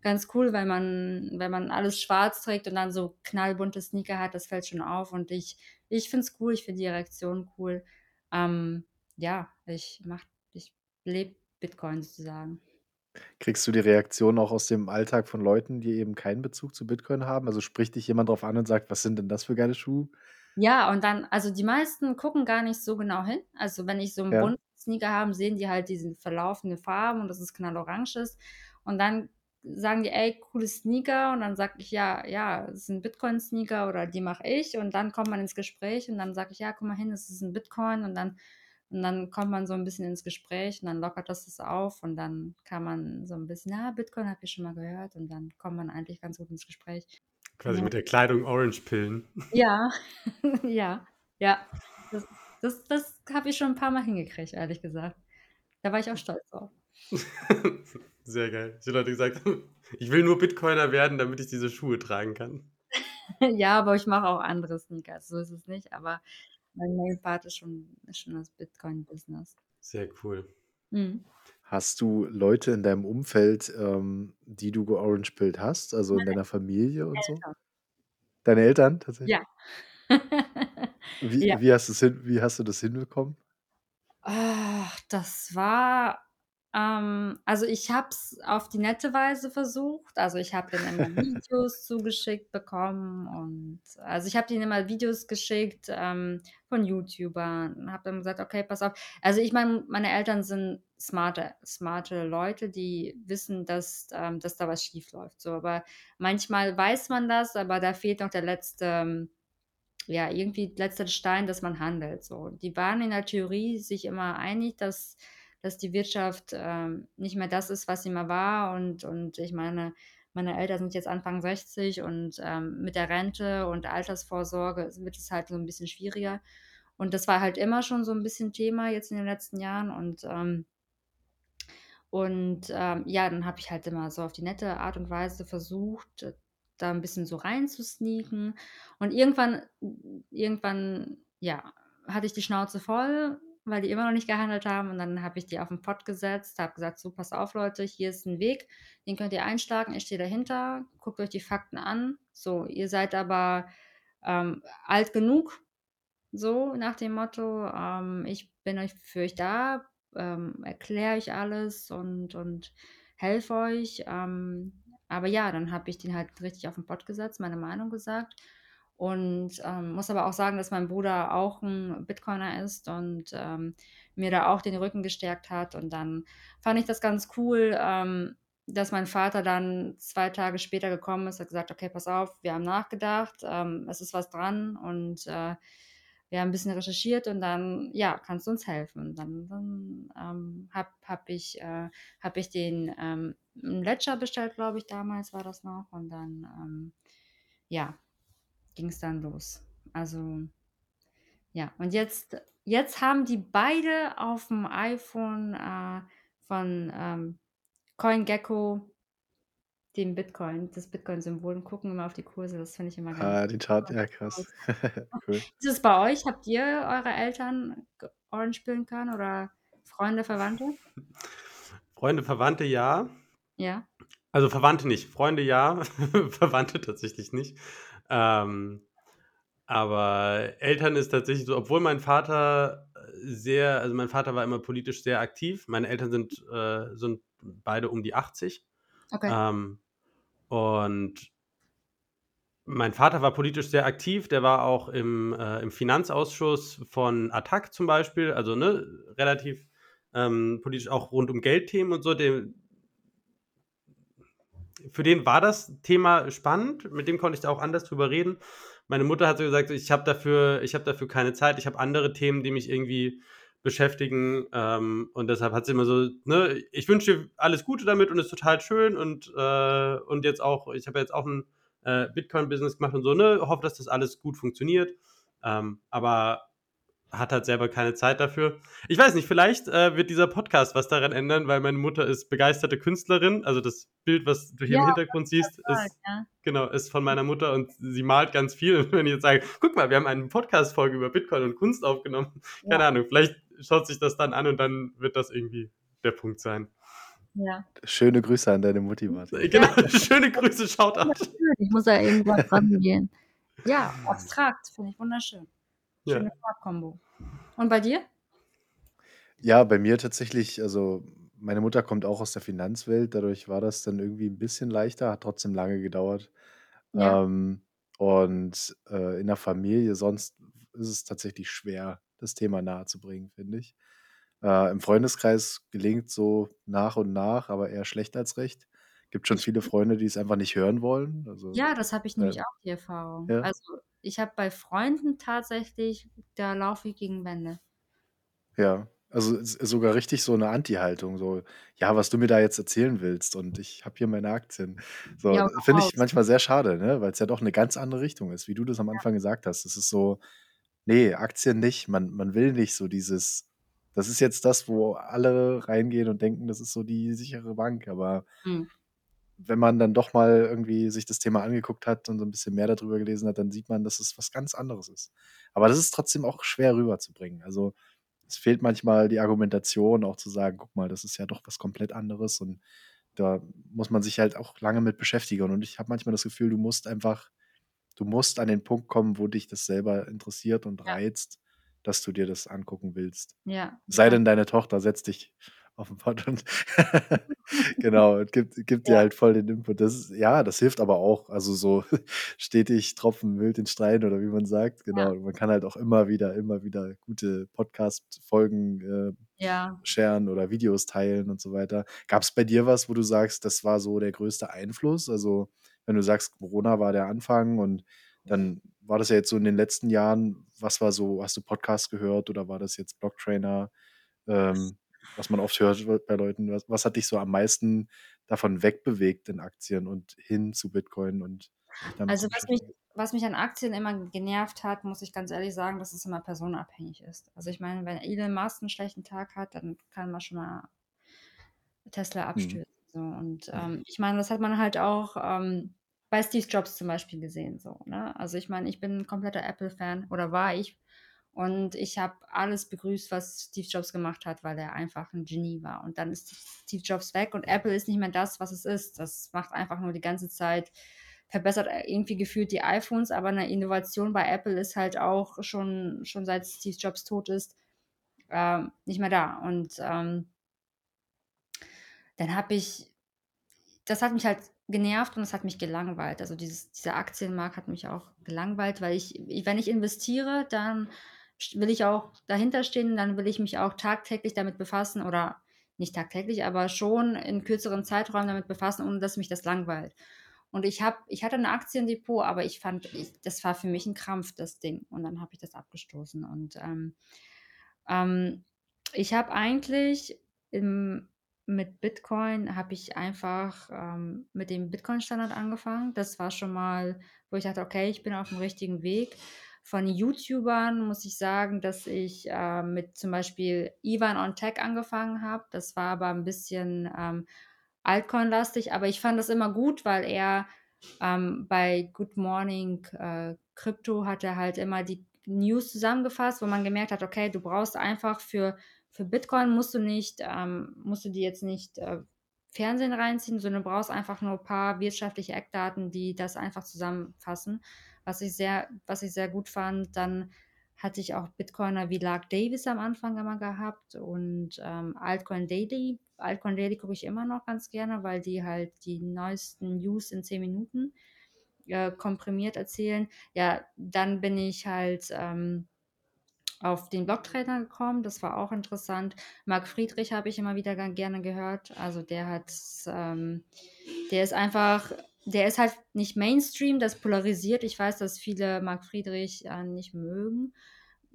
ganz cool, wenn man wenn man alles schwarz trägt und dann so knallbunte Sneaker hat, das fällt schon auf und ich ich finde es cool, ich finde die Reaktion cool. Ähm, ja, ich mache ich lebe Bitcoin sozusagen. Kriegst du die Reaktion auch aus dem Alltag von Leuten, die eben keinen Bezug zu Bitcoin haben? Also, spricht dich jemand drauf an und sagt: „Was sind denn das für geile Schuhe?“ Ja, und dann also, die meisten gucken gar nicht so genau hin. Also, wenn ich so 'n Ja. bunten Sneaker habe, sehen die halt diese verlaufene Farben und dass es knallorange ist. Und dann sagen die: „Ey, coole Sneaker.“ Und dann sage ich: „Ja, ja, das sind Bitcoin-Sneaker oder die mache ich.“ Und dann kommt man ins Gespräch und dann sage ich: „Ja, guck mal hin, das ist 'n Bitcoin.“ Und dann und dann kommt man so 'n bisschen ins Gespräch und dann lockert das das auf und dann kann man so 'n bisschen: „Ja, Bitcoin habe ich schon mal gehört.“ Und dann kommt man eigentlich ganz gut ins Gespräch. Quasi Genau. mit der Kleidung Orange pillen. Ja, <laughs> ja, ja. Das das das habe ich schon 'n paar Mal hingekriegt, ehrlich gesagt. Da war ich auch stolz drauf. <laughs> Sehr geil. Die Leute gesagt haben: <laughs> „Ich will nur Bitcoiner werden, damit ich diese Schuhe tragen kann.“ <laughs> Ja, aber ich mache auch andere Sneakers, so ist es nicht, aber mein Main Part ist schon ist schon das Bitcoin-Business. Sehr cool. Mhm. Hast du Leute in deinem Umfeld, ähm, die du georangepillt hast, also, in deiner Familie und so? Deine Eltern tatsächlich? Ja. Wie <laughs> Ja. wie hast hin wie hast du das hinbekommen? Ach, das war ähm, also, ich habe es auf die nette Weise versucht. Also, ich habe denen immer <laughs> Videos zugeschickt bekommen und also, ich habe denen immer Videos geschickt, ähm, von YouTubern und habe dann gesagt: „Okay, pass auf“ also, ich meine, meine Eltern sind smarte smarte Leute, die wissen, dass ähm, dass da was schiefläuft so. Aber manchmal weiß man das, aber da fehlt noch der letzte ja, irgendwie letzter Stein, dass man handelt so. Die waren in der Theorie sich immer einig, dass dass die Wirtschaft, ähm, nicht mehr das ist, was sie mal war und und ich meine, meine Eltern sind jetzt Anfang 60 und, ähm, mit der Rente und Altersvorsorge wird es halt so 'n bisschen schwieriger. Und das war halt immer schon so 'n bisschen Thema jetzt in den letzten Jahren und, ähm Und ähm, ja, dann habe ich halt immer so auf die nette Art und Weise versucht, da ein bisschen so reinzusneaken. Und irgendwann, irgendwann, ja, hatte ich die Schnauze voll, weil die immer noch nicht gehandelt haben. Und dann habe ich die auf den Pott gesetzt, habe gesagt, so, pass auf, Leute, hier ist ein Weg, den könnt ihr einschlagen, ich stehe dahinter, guckt euch die Fakten an. So, ihr seid aber ähm, alt genug, so nach dem Motto, ähm, ich bin euch für euch da, ähm, erkläre euch alles und, und helfe euch. Ähm, aber ja, dann habe ich den halt richtig auf den Pott gesetzt, meine Meinung gesagt. Und ähm, muss aber auch sagen, dass mein Bruder auch ein Bitcoiner ist und ähm, mir da auch den Rücken gestärkt hat. Und dann fand ich das ganz cool, ähm, dass mein Vater dann zwei Tage später gekommen ist, hat gesagt, okay, pass auf, wir haben nachgedacht, ähm, es ist was dran und äh, wir haben ein bisschen recherchiert und dann, ja, kannst du uns helfen. Dann, dann ähm, habe hab ich, äh, hab ich den ähm, Ledger bestellt, glaube ich, damals war das noch. Und dann, ähm, ja, ging es dann los. Also, ja, und jetzt, jetzt haben die beide auf dem iPhone äh, von ähm, CoinGecko den Bitcoin, das Bitcoin-Symbol und gucken immer auf die Kurse. Das finde ich immer ganz Ah, die Chart, ja krass. <laughs> cool. Ist es bei euch? Habt ihr eure Eltern Orange spielen können oder Freunde, Verwandte? Freunde, Verwandte, ja. Ja. Also Verwandte nicht, Freunde ja, <laughs> Verwandte tatsächlich nicht. Ähm, aber Eltern ist tatsächlich so, obwohl mein Vater sehr, also mein Vater war immer politisch sehr aktiv. Meine Eltern sind, äh, sind beide um die 80. Okay. Ähm, und mein Vater war politisch sehr aktiv, der war auch im, äh, im Finanzausschuss von Attac zum Beispiel, also ne, relativ ähm, politisch auch rund um Geldthemen und so. Dem, für den war das Thema spannend, mit dem konnte ich da auch anders drüber reden. Meine Mutter hat so gesagt, ich habe dafür, habe dafür keine Zeit, ich habe andere Themen, die mich irgendwie beschäftigen. Ähm, und deshalb hat sie immer so, ne, ich wünsche dir alles Gute damit und ist total schön und, äh, und jetzt auch, ich habe jetzt auch ein äh, Bitcoin-Business gemacht und so, ne, hoffe, dass das alles gut funktioniert. Ähm, aber hat halt selber keine Zeit dafür. Ich weiß nicht, vielleicht äh, wird dieser Podcast was daran ändern, weil meine Mutter ist begeisterte Künstlerin. Also das Bild, was du hier ja, im Hintergrund siehst, toll, ist, ja. genau, ist von meiner Mutter und sie malt ganz viel. <laughs> Und wenn ich jetzt sage, guck mal, wir haben eine Podcast-Folge über Bitcoin und Kunst aufgenommen, ja. keine Ahnung, vielleicht schaut sich das dann an und dann wird das irgendwie der Punkt sein. Ja. Schöne Grüße an deine Mutti, Martin. Genau, <laughs> schöne Grüße, schaut an. Ich muss ja irgendwas rangehen. Ja, abstrakt, finde ich wunderschön. Schöne ja. Farbkombo. Und bei dir? Ja, bei mir tatsächlich, also meine Mutter kommt auch aus der Finanzwelt, dadurch war das dann irgendwie ein bisschen leichter, hat trotzdem lange gedauert. Ja. Ähm, und äh, in der Familie sonst ist es tatsächlich schwer, das Thema nahezubringen, finde ich. Äh, Im Freundeskreis gelingt so nach und nach, aber eher schlecht als recht. Gibt schon viele Freunde, die es einfach nicht hören wollen. Also, Ja, das habe ich äh, nämlich auch die Erfahrung. ja. Also ich habe bei Freunden tatsächlich, da laufe ich gegen Wände. Ja, also sogar richtig so eine Anti-Haltung, so, ja, was du mir da jetzt erzählen willst und ich habe hier meine Aktien. So, Ja, äh, finde ich manchmal sehr schade, ne, weil es ja doch eine ganz andere Richtung ist, wie du das am Anfang gesagt hast. Es ist so, nee, Aktien nicht, man, man will nicht so dieses, das ist jetzt das, wo alle reingehen und denken, das ist so die sichere Bank, aber Hm. Wenn man dann doch mal irgendwie sich das Thema angeguckt hat und so ein bisschen mehr darüber gelesen hat, dann sieht man, dass es was ganz anderes ist. Aber das ist trotzdem auch schwer rüberzubringen. Also es fehlt manchmal die Argumentation, auch zu sagen, guck mal, das ist ja doch was komplett anderes und da muss man sich halt auch lange mit beschäftigen. Und ich habe manchmal das Gefühl, du musst einfach, du musst an den Punkt kommen, wo dich das selber interessiert und Ja, reizt, dass du dir das angucken willst. ja, Sei denn, deine Tochter setzt dich auf den Pott und <laughs> genau, gibt, gibt dir ja, halt voll den Input. Das ist, ja, das hilft aber auch. Also so <laughs> stetig Tropfen Müll den Stein oder wie man sagt. ja, Genau. Und man kann halt auch immer wieder, immer wieder gute Podcast-Folgen äh, ja. sharen oder Videos teilen und so weiter. Gab es bei dir was, wo du sagst, das war so der größte Einfluss? Also, wenn du sagst, Corona war der Anfang und dann war das ja jetzt so in den letzten Jahren, was war so, hast du Podcasts gehört oder war das jetzt Blocktrainer, ähm, was man oft hört bei Leuten? Was, was hat dich so am meisten davon wegbewegt in Aktien und hin zu Bitcoin und Also was mich, was mich an Aktien immer genervt hat, muss ich ganz ehrlich sagen, dass es immer personenabhängig ist. Also ich meine, wenn Elon Musk einen schlechten Tag hat, dann kann man schon mal Tesla Mhm. abstürzt. So, und ähm, ich meine, das hat man halt auch ähm, bei Steve Jobs zum Beispiel gesehen. So, ne? Also ich meine, ich bin ein kompletter Apple-Fan oder war ich. Und ich habe alles begrüßt, was Steve Jobs gemacht hat, weil er einfach ein Genie war. Und dann ist Steve Jobs weg und Apple ist nicht mehr das, was es ist. Das macht einfach nur die ganze Zeit, verbessert irgendwie gefühlt die iPhones, aber eine Innovation bei Apple ist halt auch schon, schon seit Steve Jobs tot ist, ähm, nicht mehr da. Und ähm, dann habe ich, das hat mich halt genervt und das hat mich gelangweilt. Also dieses, dieser Aktienmarkt hat mich auch gelangweilt, weil ich, wenn ich investiere, dann will ich auch dahinter stehen, dann will ich mich auch tagtäglich damit befassen oder nicht tagtäglich, aber schon in kürzeren Zeiträumen damit befassen, ohne dass mich das langweilt. Und ich habe, ich hatte eine Aktiendepot, aber ich fand, ich, das war für mich ein Krampf, das Ding. Und dann habe ich das abgestoßen. Und ähm, ähm, ich habe eigentlich im, mit Bitcoin habe ich einfach ähm, mit dem Bitcoin-Standard angefangen. Das war schon mal, wo ich dachte, okay, ich bin auf dem richtigen Weg. Von YouTubern muss ich sagen, dass ich äh, mit zum Beispiel Ivan on Tech angefangen habe. Das war aber ein bisschen ähm, Altcoin-lastig, aber ich fand das immer gut, weil er ähm, bei Good Morning äh, Crypto hat er halt immer die News zusammengefasst, wo man gemerkt hat, okay, du brauchst einfach für, für Bitcoin musst du nicht, ähm, musst du dir jetzt nicht äh, Fernsehen reinziehen, sondern du brauchst einfach nur ein paar wirtschaftliche Eckdaten, die das einfach zusammenfassen, was ich sehr, was ich sehr gut fand. Dann hatte ich auch Bitcoiner wie Lark Davis am Anfang immer gehabt und ähm, Altcoin Daily. Altcoin Daily gucke ich immer noch ganz gerne, weil die halt die neuesten News in 10 Minuten äh, komprimiert erzählen. Ja, dann bin ich halt ähm, auf den Blogtrainer gekommen. Das war auch interessant. Marc Friedrich habe ich immer wieder gerne gehört. Also der hat, ähm, der ist einfach, der ist halt nicht Mainstream, das polarisiert. Ich weiß, dass viele Marc Friedrich äh, nicht mögen.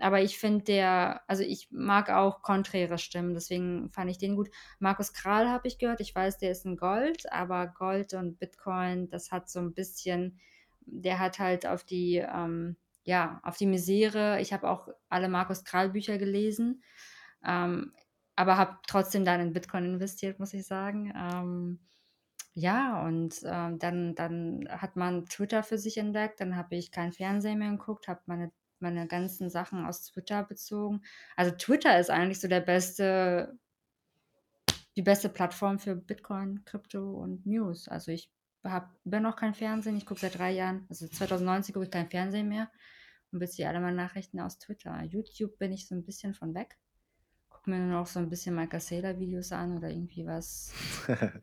Aber ich finde der, also ich mag auch konträre Stimmen, deswegen fand ich den gut. Markus Kral habe ich gehört, ich weiß, der ist ein Gold, aber Gold und Bitcoin, das hat so ein bisschen, der hat halt auf die, ähm, ja, auf die Misere. Ich habe auch alle Markus Kral Bücher gelesen, ähm, aber habe trotzdem dann in Bitcoin investiert, muss ich sagen. Ähm, ja, und ähm, dann, dann hat man Twitter für sich entdeckt, dann habe ich kein Fernsehen mehr geguckt, habe meine, meine ganzen Sachen aus Twitter bezogen. Also Twitter ist eigentlich so der beste, die beste Plattform für Bitcoin, Krypto und News. Also ich habe immer noch kein Fernsehen, ich gucke seit drei Jahren, also 2019 gucke ich kein Fernsehen mehr und beziehe alle meine Nachrichten aus Twitter. YouTube bin ich so ein bisschen von weg. Gucke mir nur noch so ein bisschen Michael Saylor Videos an oder irgendwie was. <laughs>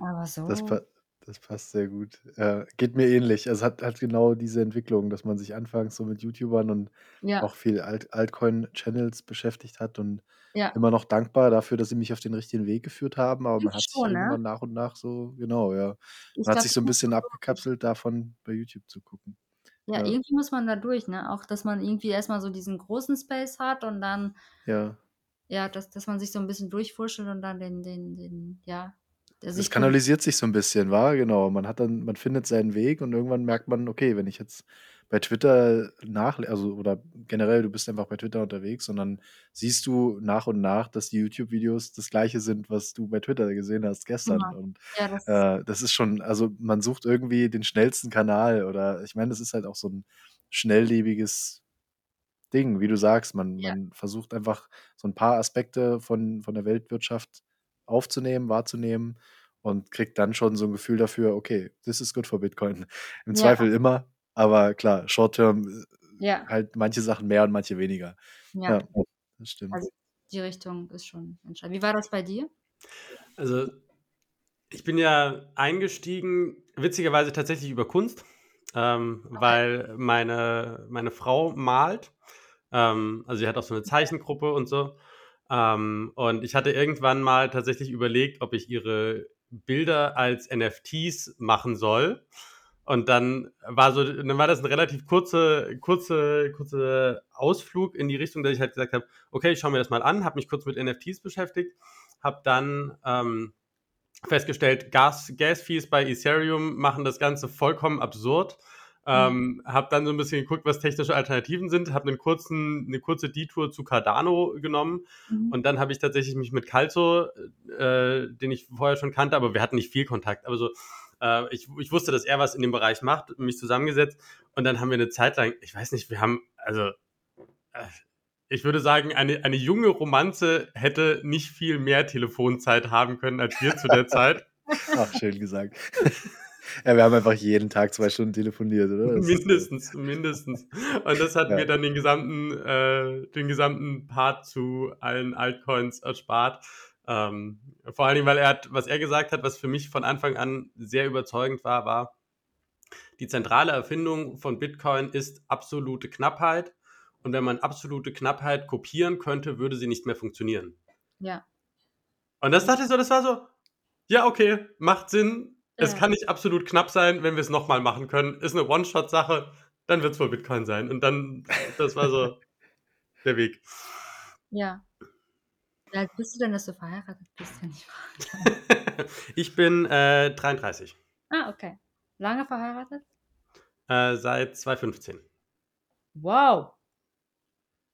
Aber so. Das, pa das passt sehr gut. Äh, geht mir ähnlich. Es hat, hat genau diese Entwicklung, dass man sich anfangs so mit YouTubern und Ja, auch viel Alt Altcoin-Channels beschäftigt hat und ja. immer noch dankbar dafür, dass sie mich auf den richtigen Weg geführt haben. Aber man hat sich schon, ne? irgendwann nach und nach so, genau, ja. Ich Man hat glaube, sich so ein bisschen abgekapselt davon, bei YouTube zu gucken. Ja, Ja, irgendwie muss man da durch, ne? Auch, dass man irgendwie erstmal so diesen großen Space hat und dann, ja. ja, dass, dass man sich so ein bisschen durchfurschtelt und dann den, den, den, ja, sich kanalisiert sich so ein bisschen, war genau. Man hat dann man findet seinen Weg und irgendwann merkt man: „Okay, wenn ich jetzt bei Twitter nach also, oder generell, du bist einfach bei Twitter unterwegs und dann siehst du nach und nach, dass die YouTube-Videos das Gleiche sind, was du bei Twitter gesehen hast gestern. Genau. Und, Ja, das äh, das ist schon also, man sucht irgendwie den schnellsten Kanal oder ich meine, das ist halt auch so ein schnelllebiges Ding, wie du sagst. Man ja, man versucht einfach so ein paar Aspekte von von der Weltwirtschaft aufzunehmen, wahrzunehmen und kriegt dann schon so ein Gefühl dafür: „Okay, this is good for Bitcoin.“ <laughs> Im ja, Zweifel immer, aber klar, short term, äh, ja, halt manche Sachen mehr und manche weniger. ja. Ja, das stimmt. Also die Richtung ist schon entscheidend. Wie war das bei dir? Also, ich bin ja eingestiegen, witzigerweise tatsächlich über Kunst, ähm, Okay. weil meine, meine Frau malt. Ähm, also sie hat auch so eine Zeichengruppe und so. Ähm, und ich hatte irgendwann mal tatsächlich überlegt, ob ich ihre Bilder als NFTs machen soll. Und dann war so, dann war das ein relativ kurze, kurze, kurze Ausflug in die Richtung, dass ich halt gesagt habe, okay, ich schaue mir das mal an, habe mich kurz mit NFTs beschäftigt, habe dann ähm, festgestellt, Gas, Gas-Fees bei Ethereum machen das Ganze vollkommen absurd. Ähm, habe dann so ein bisschen geguckt, was technische Alternativen sind, habe einen kurzen, eine kurze Detour zu Cardano genommen Mhm. und dann habe ich tatsächlich mich mit Calzo, äh, den ich vorher schon kannte, aber wir hatten nicht viel Kontakt. Aber so, äh, ich, ich wusste, dass er was in dem Bereich macht, mich zusammengesetzt und dann haben wir eine Zeit lang, ich weiß nicht, wir haben, also äh, ich würde sagen, eine, eine junge Romanze hätte nicht viel mehr Telefonzeit haben können als wir zu der <laughs> Zeit. Ach, schön gesagt. <laughs> Ja, wir haben einfach jeden Tag zwei Stunden telefoniert, oder? Das mindestens, mindestens. Und das hat Ja. mir dann den gesamten, äh, den gesamten Part zu allen Altcoins erspart. Ähm, vor allen Dingen, weil er hat, was er gesagt hat, was für mich von Anfang an sehr überzeugend war, war, die zentrale Erfindung von Bitcoin ist absolute Knappheit. Und wenn man absolute Knappheit kopieren könnte, würde sie nicht mehr funktionieren. Ja. Und das dachte ich so, das war so, ja, okay, macht Sinn. Es Ja. kann nicht absolut knapp sein, wenn wir es nochmal machen können. Ist eine One-Shot-Sache, dann wird es wohl Bitcoin sein. Und dann, das war so <laughs> der Weg. Ja. Wie alt bist du denn, dass du verheiratet bist, wenn ich frage? <laughs> ich bin äh, 33, Ah, okay. Lange verheiratet? äh, seit 2015. Wow.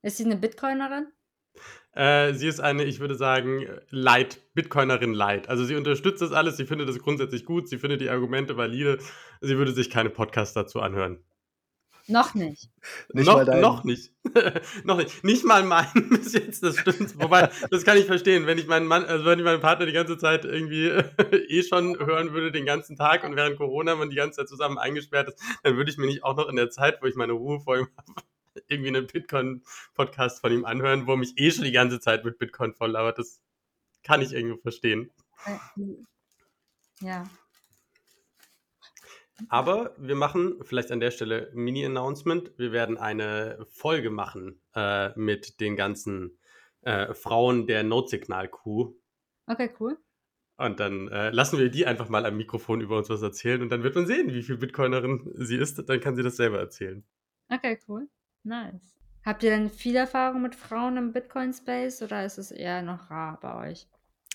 Ist sie eine Bitcoinerin? Äh, sie ist eine, ich würde sagen, Light, Bitcoinerin Light. Also sie unterstützt das alles, sie findet das grundsätzlich gut, sie findet die Argumente valide, sie würde sich keine Podcasts dazu anhören. Noch nicht. Nicht noch, noch nicht. <laughs> noch nicht. Nicht mal meinen <laughs> bis jetzt, das stimmt. Wobei, das kann ich verstehen. Wenn ich meinen Mann, also wenn ich meinen Partner die ganze Zeit irgendwie <laughs> eh schon hören würde, den ganzen Tag und während Corona man die ganze Zeit zusammen eingesperrt ist, dann würde ich mir nicht auch noch in der Zeit, wo ich meine Ruhe vor ihm habe, irgendwie einen Bitcoin-Podcast von ihm anhören, wo mich eh schon die ganze Zeit mit Bitcoin voll labert. Das kann ich irgendwo verstehen. Äh, Ja. Aber wir machen vielleicht an der Stelle Mini-Announcement. Wir werden eine Folge machen äh, mit den ganzen äh, Frauen der Notsignal-Crew. Okay, cool. Und dann äh, lassen wir die einfach mal am Mikrofon über uns was erzählen und dann wird man sehen, wie viel Bitcoinerin sie ist. Dann kann sie das selber erzählen. Okay, cool. Nice. Habt ihr denn viel Erfahrung mit Frauen im Bitcoin-Space oder ist es eher noch rar bei euch?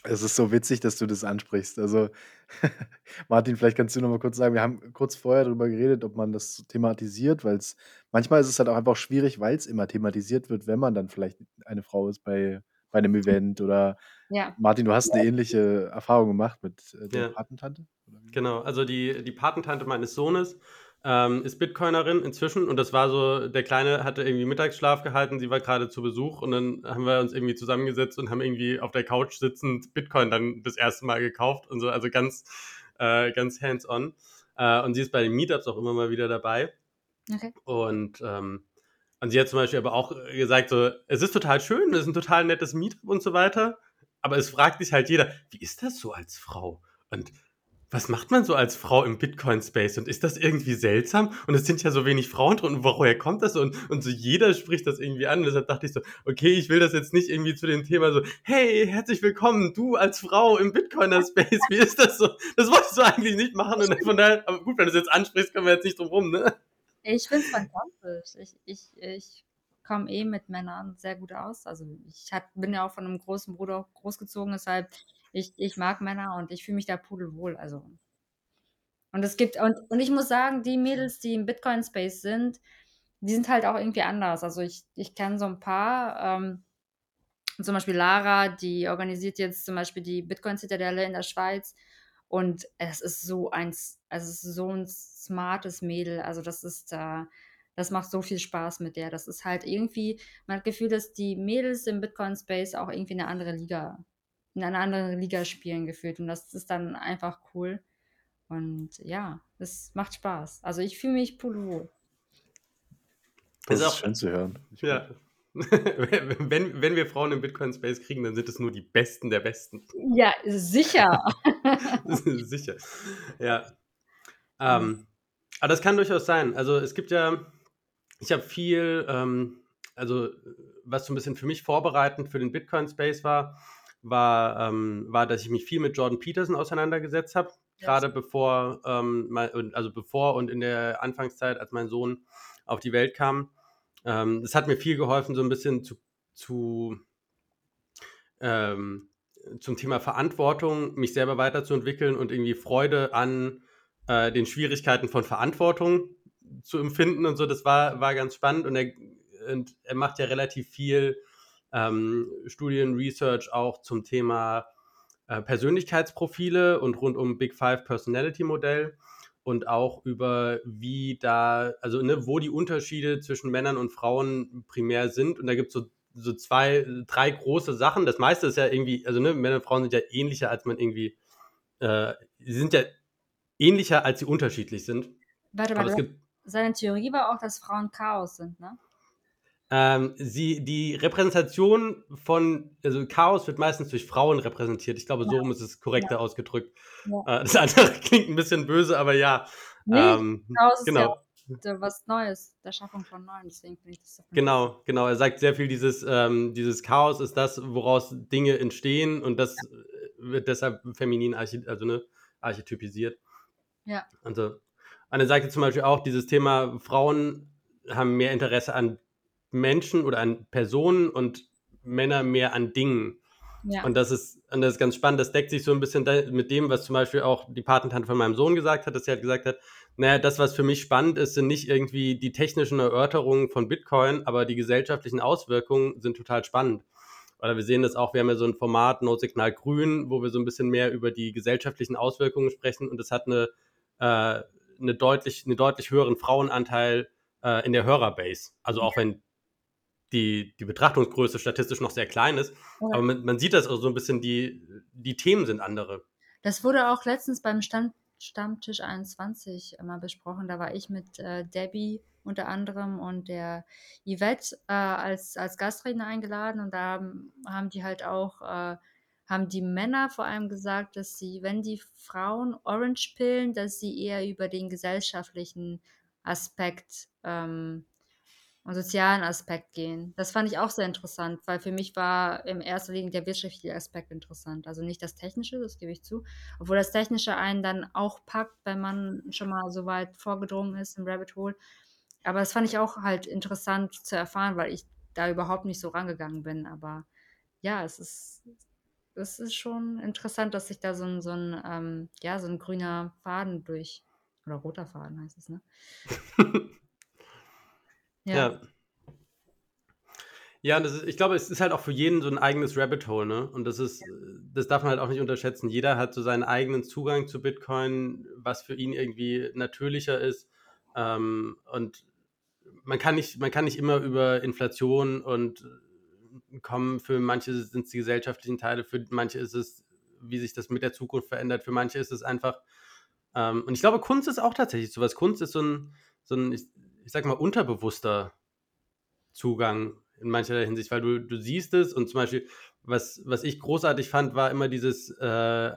Es ist so witzig, dass du das ansprichst. Also, <laughs> Martin, vielleicht kannst du noch mal kurz sagen, wir haben kurz vorher darüber geredet, ob man das so thematisiert, weil es manchmal ist es halt auch einfach schwierig, weil es immer thematisiert wird, wenn man dann vielleicht eine Frau ist bei, bei einem Event oder Ja. Martin, du hast eine ähnliche Erfahrung gemacht mit äh, der Ja. Patentante? Genau, also die, die Patentante meines Sohnes ähm, ist Bitcoinerin inzwischen und das war so, der Kleine hatte irgendwie Mittagsschlaf gehalten, sie war gerade zu Besuch und dann haben wir uns irgendwie zusammengesetzt und haben irgendwie auf der Couch sitzend Bitcoin dann das erste Mal gekauft und so, also ganz, äh, ganz hands-on. Äh, und sie ist bei den Meetups auch immer mal wieder dabei. Okay. Und, ähm, und sie hat zum Beispiel aber auch gesagt, so, es ist total schön, es ist ein total nettes Meetup und so weiter, aber es fragt sich halt jeder, wie ist das so als Frau? Und was macht man so als Frau im Bitcoin-Space? Und ist das irgendwie seltsam? Und es sind ja so wenig Frauen drin. Und woher kommt das? Und, und so jeder spricht das irgendwie an. Und deshalb dachte ich so, okay, ich will das jetzt nicht irgendwie zu dem Thema so, hey, herzlich willkommen, du als Frau im Bitcoiner-Space. Wie ist das so? Das wolltest du eigentlich nicht machen. Und von daher, aber gut, wenn du es jetzt ansprichst, können wir jetzt nicht drum rum, ne? Ich finde es fantastisch. Ich, ich, ich komme eh mit Männern sehr gut aus. Also ich hat, bin ja auch von einem großen Bruder großgezogen, deshalb ich, ich mag Männer und ich fühle mich da pudelwohl. Also. Und es gibt, und, und ich muss sagen, die Mädels, die im Bitcoin-Space sind, die sind halt auch irgendwie anders. Also ich, ich kenne so ein paar, ähm, zum Beispiel Lara, die organisiert jetzt zum Beispiel die Bitcoin-Zitadelle in der Schweiz. Und es ist so ein, es ist so ein smartes Mädel. Also das ist, äh, das macht so viel Spaß mit der. Das ist halt irgendwie, man hat das Gefühl, dass die Mädels im Bitcoin-Space auch irgendwie eine andere Liga, in einer anderen Liga spielen gefühlt. Und das ist dann einfach cool. Und ja, es macht Spaß. Also ich fühle mich pudelwohl. Das Ist ist auch- schön zu hören. Ich Ja. <laughs> wenn, wenn wir Frauen im Bitcoin-Space kriegen, dann sind es nur die Besten der Besten. Ja, sicher. <laughs> Sicher. Ja. Ähm, aber das kann durchaus sein. Also es gibt ja, ich habe viel, ähm, also was so ein bisschen für mich vorbereitend für den Bitcoin-Space war, war, ähm, war, dass ich mich viel mit Jordan Peterson auseinandergesetzt habe. Gerade bevor, ähm, mein, und- also bevor und in der Anfangszeit, als mein Sohn auf die Welt kam. Ähm, das hat mir viel geholfen, so ein bisschen zu, zu ähm, zum Thema Verantwortung, mich selber weiterzuentwickeln und irgendwie Freude an äh, den Schwierigkeiten von Verantwortung zu empfinden und so. Das war, war ganz spannend und er, und er macht ja relativ viel ähm, Studien, Research auch zum Thema äh, Persönlichkeitsprofile und rund um Big Five Personality Modell und auch über wie da, also ne, wo die Unterschiede zwischen Männern und Frauen primär sind. Und da gibt es so, so zwei, drei große Sachen. Das meiste ist ja irgendwie, also ne, Männer und Frauen sind ja ähnlicher, als man irgendwie, äh, sie sind ja ähnlicher, als sie unterschiedlich sind. Warte, warte. Seine Theorie war auch, dass Frauen Chaos sind, ne? Ähm, sie, die Repräsentation von, also Chaos wird meistens durch Frauen repräsentiert. Ich glaube, ja. so rum ist es korrekter ja. ausgedrückt. Ja. Äh, das andere <laughs> klingt ein bisschen böse, aber ja. Nee, ähm, Chaos genau. ist ja was Neues, der Schaffung von Neuen, deswegen finde ich das Genau, genau. Er sagt sehr viel, dieses, ähm, dieses Chaos ist das, woraus Dinge entstehen und das wird deshalb feminin also, ne, archetypisiert. Ja. Also, Anne sagte zum Beispiel auch, dieses Thema Frauen haben mehr Interesse an Menschen oder an Personen und Männer mehr an Dingen. Ja. Und das ist, und das ist ganz spannend. Das deckt sich so ein bisschen mit dem, was zum Beispiel auch die Patentante von meinem Sohn gesagt hat, dass sie halt gesagt hat, naja, das, was für mich spannend ist, sind nicht irgendwie die technischen Erörterungen von Bitcoin, aber die gesellschaftlichen Auswirkungen sind total spannend. Oder wir sehen das auch, wir haben ja so ein Format No Signal Grün, wo wir so ein bisschen mehr über die gesellschaftlichen Auswirkungen sprechen und das hat eine, äh, eine deutlich, einen deutlich höheren Frauenanteil äh, in der Hörerbase. Also auch wenn die, die Betrachtungsgröße statistisch noch sehr klein ist. Ja. Aber man, man, sieht das auch so ein bisschen, die, die Themen sind andere. Das wurde auch letztens beim Stand, Stammtisch 21 mal besprochen. Da war ich mit äh, Debbie unter anderem und der Yvette äh, als, als Gastredner eingeladen und da haben, haben die halt auch, äh, haben die Männer vor allem gesagt, dass sie, wenn die Frauen Orange pillen, dass sie eher über den gesellschaftlichen Aspekt ähm, und sozialen Aspekt gehen. Das fand ich auch sehr interessant, weil für mich war im erster Linie der wirtschaftliche Aspekt interessant. Also nicht das Technische, das gebe ich zu. Obwohl das Technische einen dann auch packt, wenn man schon mal so weit vorgedrungen ist im Rabbit Hole. Aber das fand ich auch halt interessant zu erfahren, weil ich da überhaupt nicht so rangegangen bin. Aber ja, es ist, es ist schon interessant, dass sich da so ein, so ein, ähm, ja, so ein grüner Faden durch, oder roter Faden heißt es, ne? <laughs> Ja. Ja. Ja, das ist, ich glaube, es ist halt auch für jeden so ein eigenes Rabbit Hole, ne? Und das ist, das darf man halt auch nicht unterschätzen. Jeder hat so seinen eigenen Zugang zu Bitcoin, was für ihn irgendwie natürlicher ist. Ähm, und man kann nicht, man kann nicht immer über Inflation und äh, kommen. Für manche sind es die gesellschaftlichen Teile, für manche ist es, wie sich das mit der Zukunft verändert, für manche ist es einfach. Ähm, und ich glaube, Kunst ist auch tatsächlich sowas. Kunst ist so ein, so ein, ich, ich sag mal, unterbewusster Zugang in mancher Hinsicht, weil du, du siehst es und zum Beispiel, was, was ich großartig fand, war immer dieses, äh,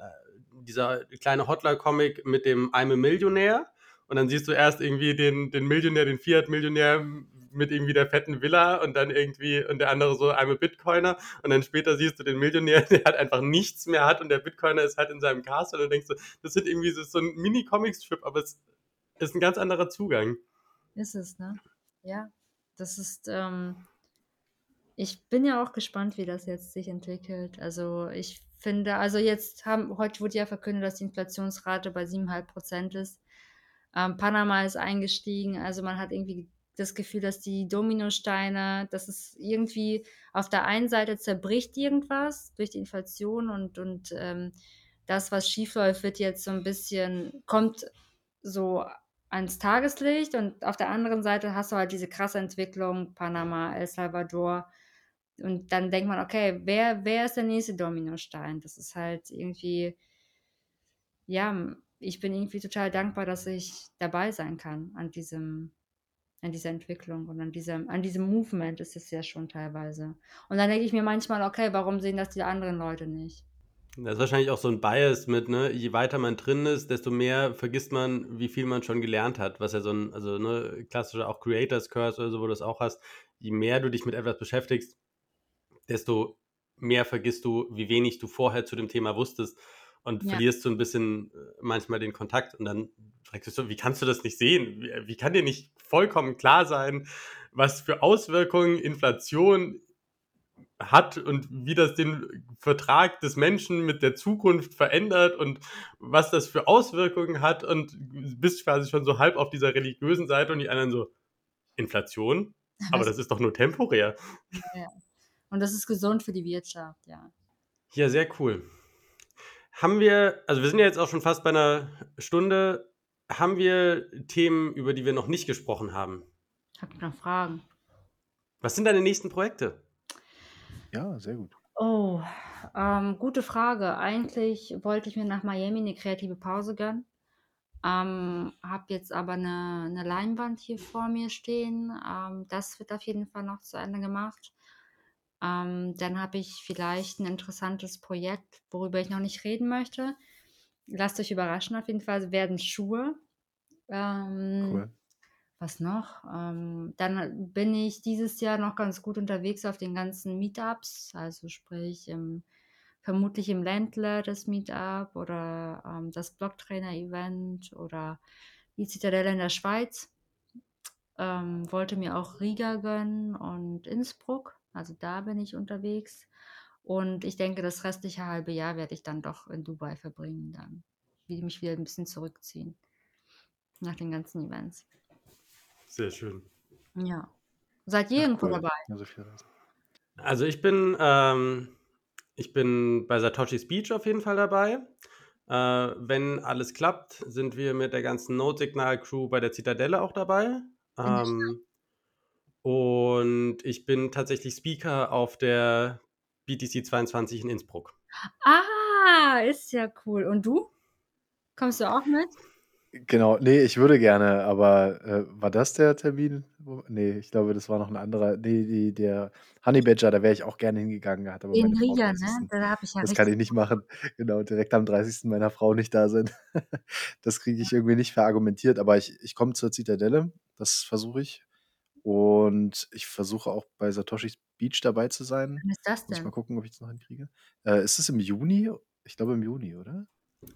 dieser kleine Hotler-Comic mit dem I'm a Millionär und dann siehst du erst irgendwie den, den Millionär, den Fiat-Millionär mit irgendwie der fetten Villa und dann irgendwie und der andere so I'm a Bitcoiner und dann später siehst du den Millionär, <laughs> der halt einfach nichts mehr hat und der Bitcoiner ist halt in seinem Castle und denkst du, das sind irgendwie so, so ein Mini-Comic-Strip, aber es ist ein ganz anderer Zugang. Ist es, ne? Ja, das ist, ähm, ich bin ja auch gespannt, wie das jetzt sich entwickelt. Also ich finde, also jetzt haben, heute wurde ja verkündet, dass die Inflationsrate bei 7,5 Prozent ist. Ähm, Panama ist eingestiegen, also man hat irgendwie das Gefühl, dass die Dominosteine, dass es irgendwie auf der einen Seite zerbricht irgendwas durch die Inflation und, und ähm, das, was schiefläuft, wird jetzt so ein bisschen, kommt so ans Tageslicht und auf der anderen Seite hast du halt diese krasse Entwicklung, Panama, El Salvador. Und dann denkt man, okay, wer, wer ist der nächste Dominostein? Das ist halt irgendwie, ja, ich bin irgendwie total dankbar, dass ich dabei sein kann an diesem, an dieser Entwicklung und an diesem, an diesem Movement ist es ja schon teilweise. Und dann denke ich mir manchmal, okay, warum sehen das die anderen Leute nicht? Das ist wahrscheinlich auch so ein Bias mit, ne, je weiter man drin ist, desto mehr vergisst man, wie viel man schon gelernt hat. Was ja so ein, also ne, klassischer auch Creators Curse oder so, wo du das auch hast. Je mehr du dich mit etwas beschäftigst, desto mehr vergisst du, wie wenig du vorher zu dem Thema wusstest und ja. verlierst so ein bisschen äh, manchmal den Kontakt und dann fragst du so, wie kannst du das nicht sehen? Wie, wie kann dir nicht vollkommen klar sein, was für Auswirkungen Inflation hat und wie das den Vertrag des Menschen mit der Zukunft verändert und was das für Auswirkungen hat und bist quasi schon so halb auf dieser religiösen Seite und die anderen so, Inflation? <laughs> Aber das ist doch nur temporär. Ja. Und das ist gesund für die Wirtschaft, ja. Ja, sehr cool. Haben wir, also wir sind ja jetzt auch schon fast bei einer Stunde, haben wir Themen, über die wir noch nicht gesprochen haben? Habt ihr noch Fragen? Was sind deine nächsten Projekte? Ja, sehr gut. Oh, ähm, gute Frage. Eigentlich wollte ich mir nach Miami eine kreative Pause gönnen. Ähm, habe jetzt aber eine, eine Leinwand hier vor mir stehen. Ähm, das wird auf jeden Fall noch zu Ende gemacht. Ähm, dann habe ich vielleicht ein interessantes Projekt, worüber ich noch nicht reden möchte. Lasst euch überraschen, auf jeden Fall werden Schuhe. Ähm, Cool. Was noch? Ähm, dann bin ich dieses Jahr noch ganz gut unterwegs auf den ganzen Meetups, also sprich im, vermutlich im Ländler das Meetup oder ähm, das Blocktrainer-Event oder die Zitadelle in der Schweiz. Ähm, wollte mir auch Riga gönnen und Innsbruck, also da bin ich unterwegs. Und ich denke, das restliche halbe Jahr werde ich dann doch in Dubai verbringen, dann mich wieder ein bisschen zurückziehen nach den ganzen Events. Sehr schön. Ja. Seid ihr Ach, irgendwo cool. dabei? Ja, so viel Reisen. Also ich bin, ähm, ich bin bei Satoshi's Beach auf jeden Fall dabei. Äh, wenn alles klappt, sind wir mit der ganzen Notsignal-Crew bei der Zitadelle auch dabei. Ähm, und ich bin tatsächlich Speaker auf der BTC 22 in Innsbruck. Ah, ist ja cool. Und du? Kommst du auch mit? Genau, nee, ich würde gerne, aber äh, war das der Termin? Wo, nee, ich glaube, das war noch ein anderer. Nee, die, der Honey Badger, da wäre ich auch gerne hingegangen, hat aber In meine Frau Riga, 30. ne? Da habe ich ja Das kann richtig. ich nicht machen. Genau, direkt am 30. meiner Frau nicht da sein. <laughs> Das kriege ich irgendwie nicht verargumentiert, aber ich, ich komme zur Zitadelle, das versuche ich. Und ich versuche auch bei Satoshis Beach dabei zu sein. Wann ist das Muss ich mal denn? gucken, ob ich das noch hinkriege. Äh, ist es im Juni? Ich glaube im Juni, oder?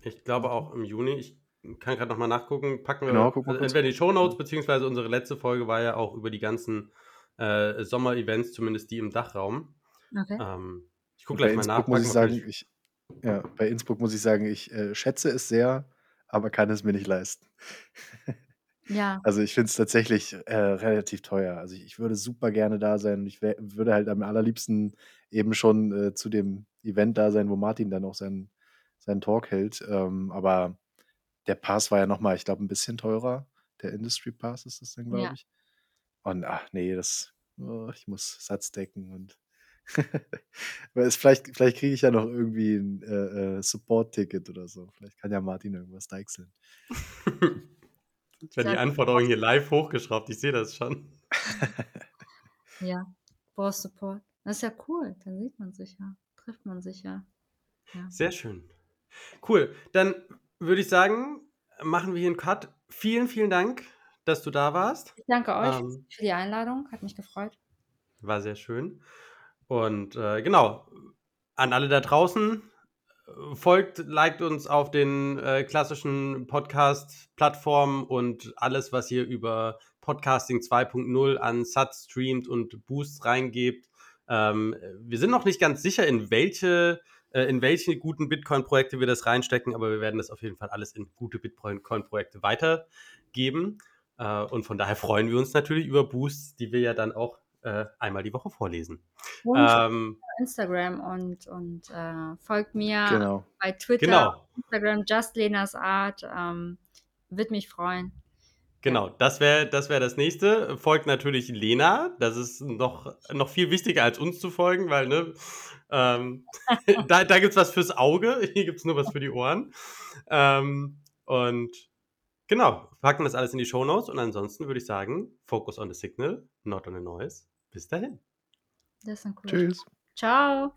Ich glaube auch im Juni. Ich kann gerade nochmal nachgucken. Packen wir Genau, mal also entweder die Shownotes, beziehungsweise unsere letzte Folge war ja auch über die ganzen äh, Sommer-Events, zumindest die im Dachraum. Okay. Ähm, ich gucke gleich mal nach. Innsbruck muss ich wir sagen, ich, ja, bei Innsbruck muss ich sagen, ich äh, schätze es sehr, aber kann es mir nicht leisten. <laughs> Ja. Also ich finde es tatsächlich äh, relativ teuer. Also ich, ich würde super gerne da sein. Ich wär, würde halt am allerliebsten eben schon äh, zu dem Event da sein, wo Martin dann auch seinen, seinen Talk hält. Ähm, aber der Pass war ja nochmal, ich glaube, ein bisschen teurer. Der Industry Pass ist das dann, glaube Ja. ich. Und ach nee, das, oh, ich muss Satz decken und <laughs> vielleicht, vielleicht kriege ich ja noch irgendwie ein äh, äh, Support-Ticket oder so. Vielleicht kann ja Martin irgendwas deichseln. Jetzt werden die Anforderungen hier live hochgeschraubt. Ich sehe das schon. Ja. Brauchst Support. Das ist ja cool. Dann sieht man sich ja. Trifft man sich ja. Ja. Sehr schön. Cool. Dann würde ich sagen, machen wir hier einen Cut. Vielen, vielen Dank, dass du da warst. Ich danke euch Ähm, für die Einladung. Hat mich gefreut. War sehr schön. Und äh, genau, an alle da draußen, folgt, liked uns auf den äh, klassischen Podcast-Plattformen und alles, was ihr über Podcasting 2.0 an Sats streamt und Boosts reingebt. Ähm, wir sind noch nicht ganz sicher, in welche, in welche guten Bitcoin-Projekte wir das reinstecken, aber wir werden das auf jeden Fall alles in gute Bitcoin-Projekte weitergeben. Äh, und von daher freuen wir uns natürlich über Boosts, die wir ja dann auch äh, einmal die Woche vorlesen. Und Ähm, Instagram und, und äh, folgt mir Genau. bei Twitter, genau, Instagram, Just Lenas Art. Ähm, Würde mich freuen. genau. Das wäre das, wär das nächste. Folgt natürlich Lena. Das ist noch, noch viel wichtiger als uns zu folgen, weil, ne, ähm, <laughs> da, da gibt es was fürs Auge, <laughs> hier gibt es nur was für die Ohren. Ähm, und genau, packen das alles in die Shownotes und ansonsten würde ich sagen, focus on the signal, not on the noise. Bis dahin. Das ist ein cooler. Tschüss. Ciao.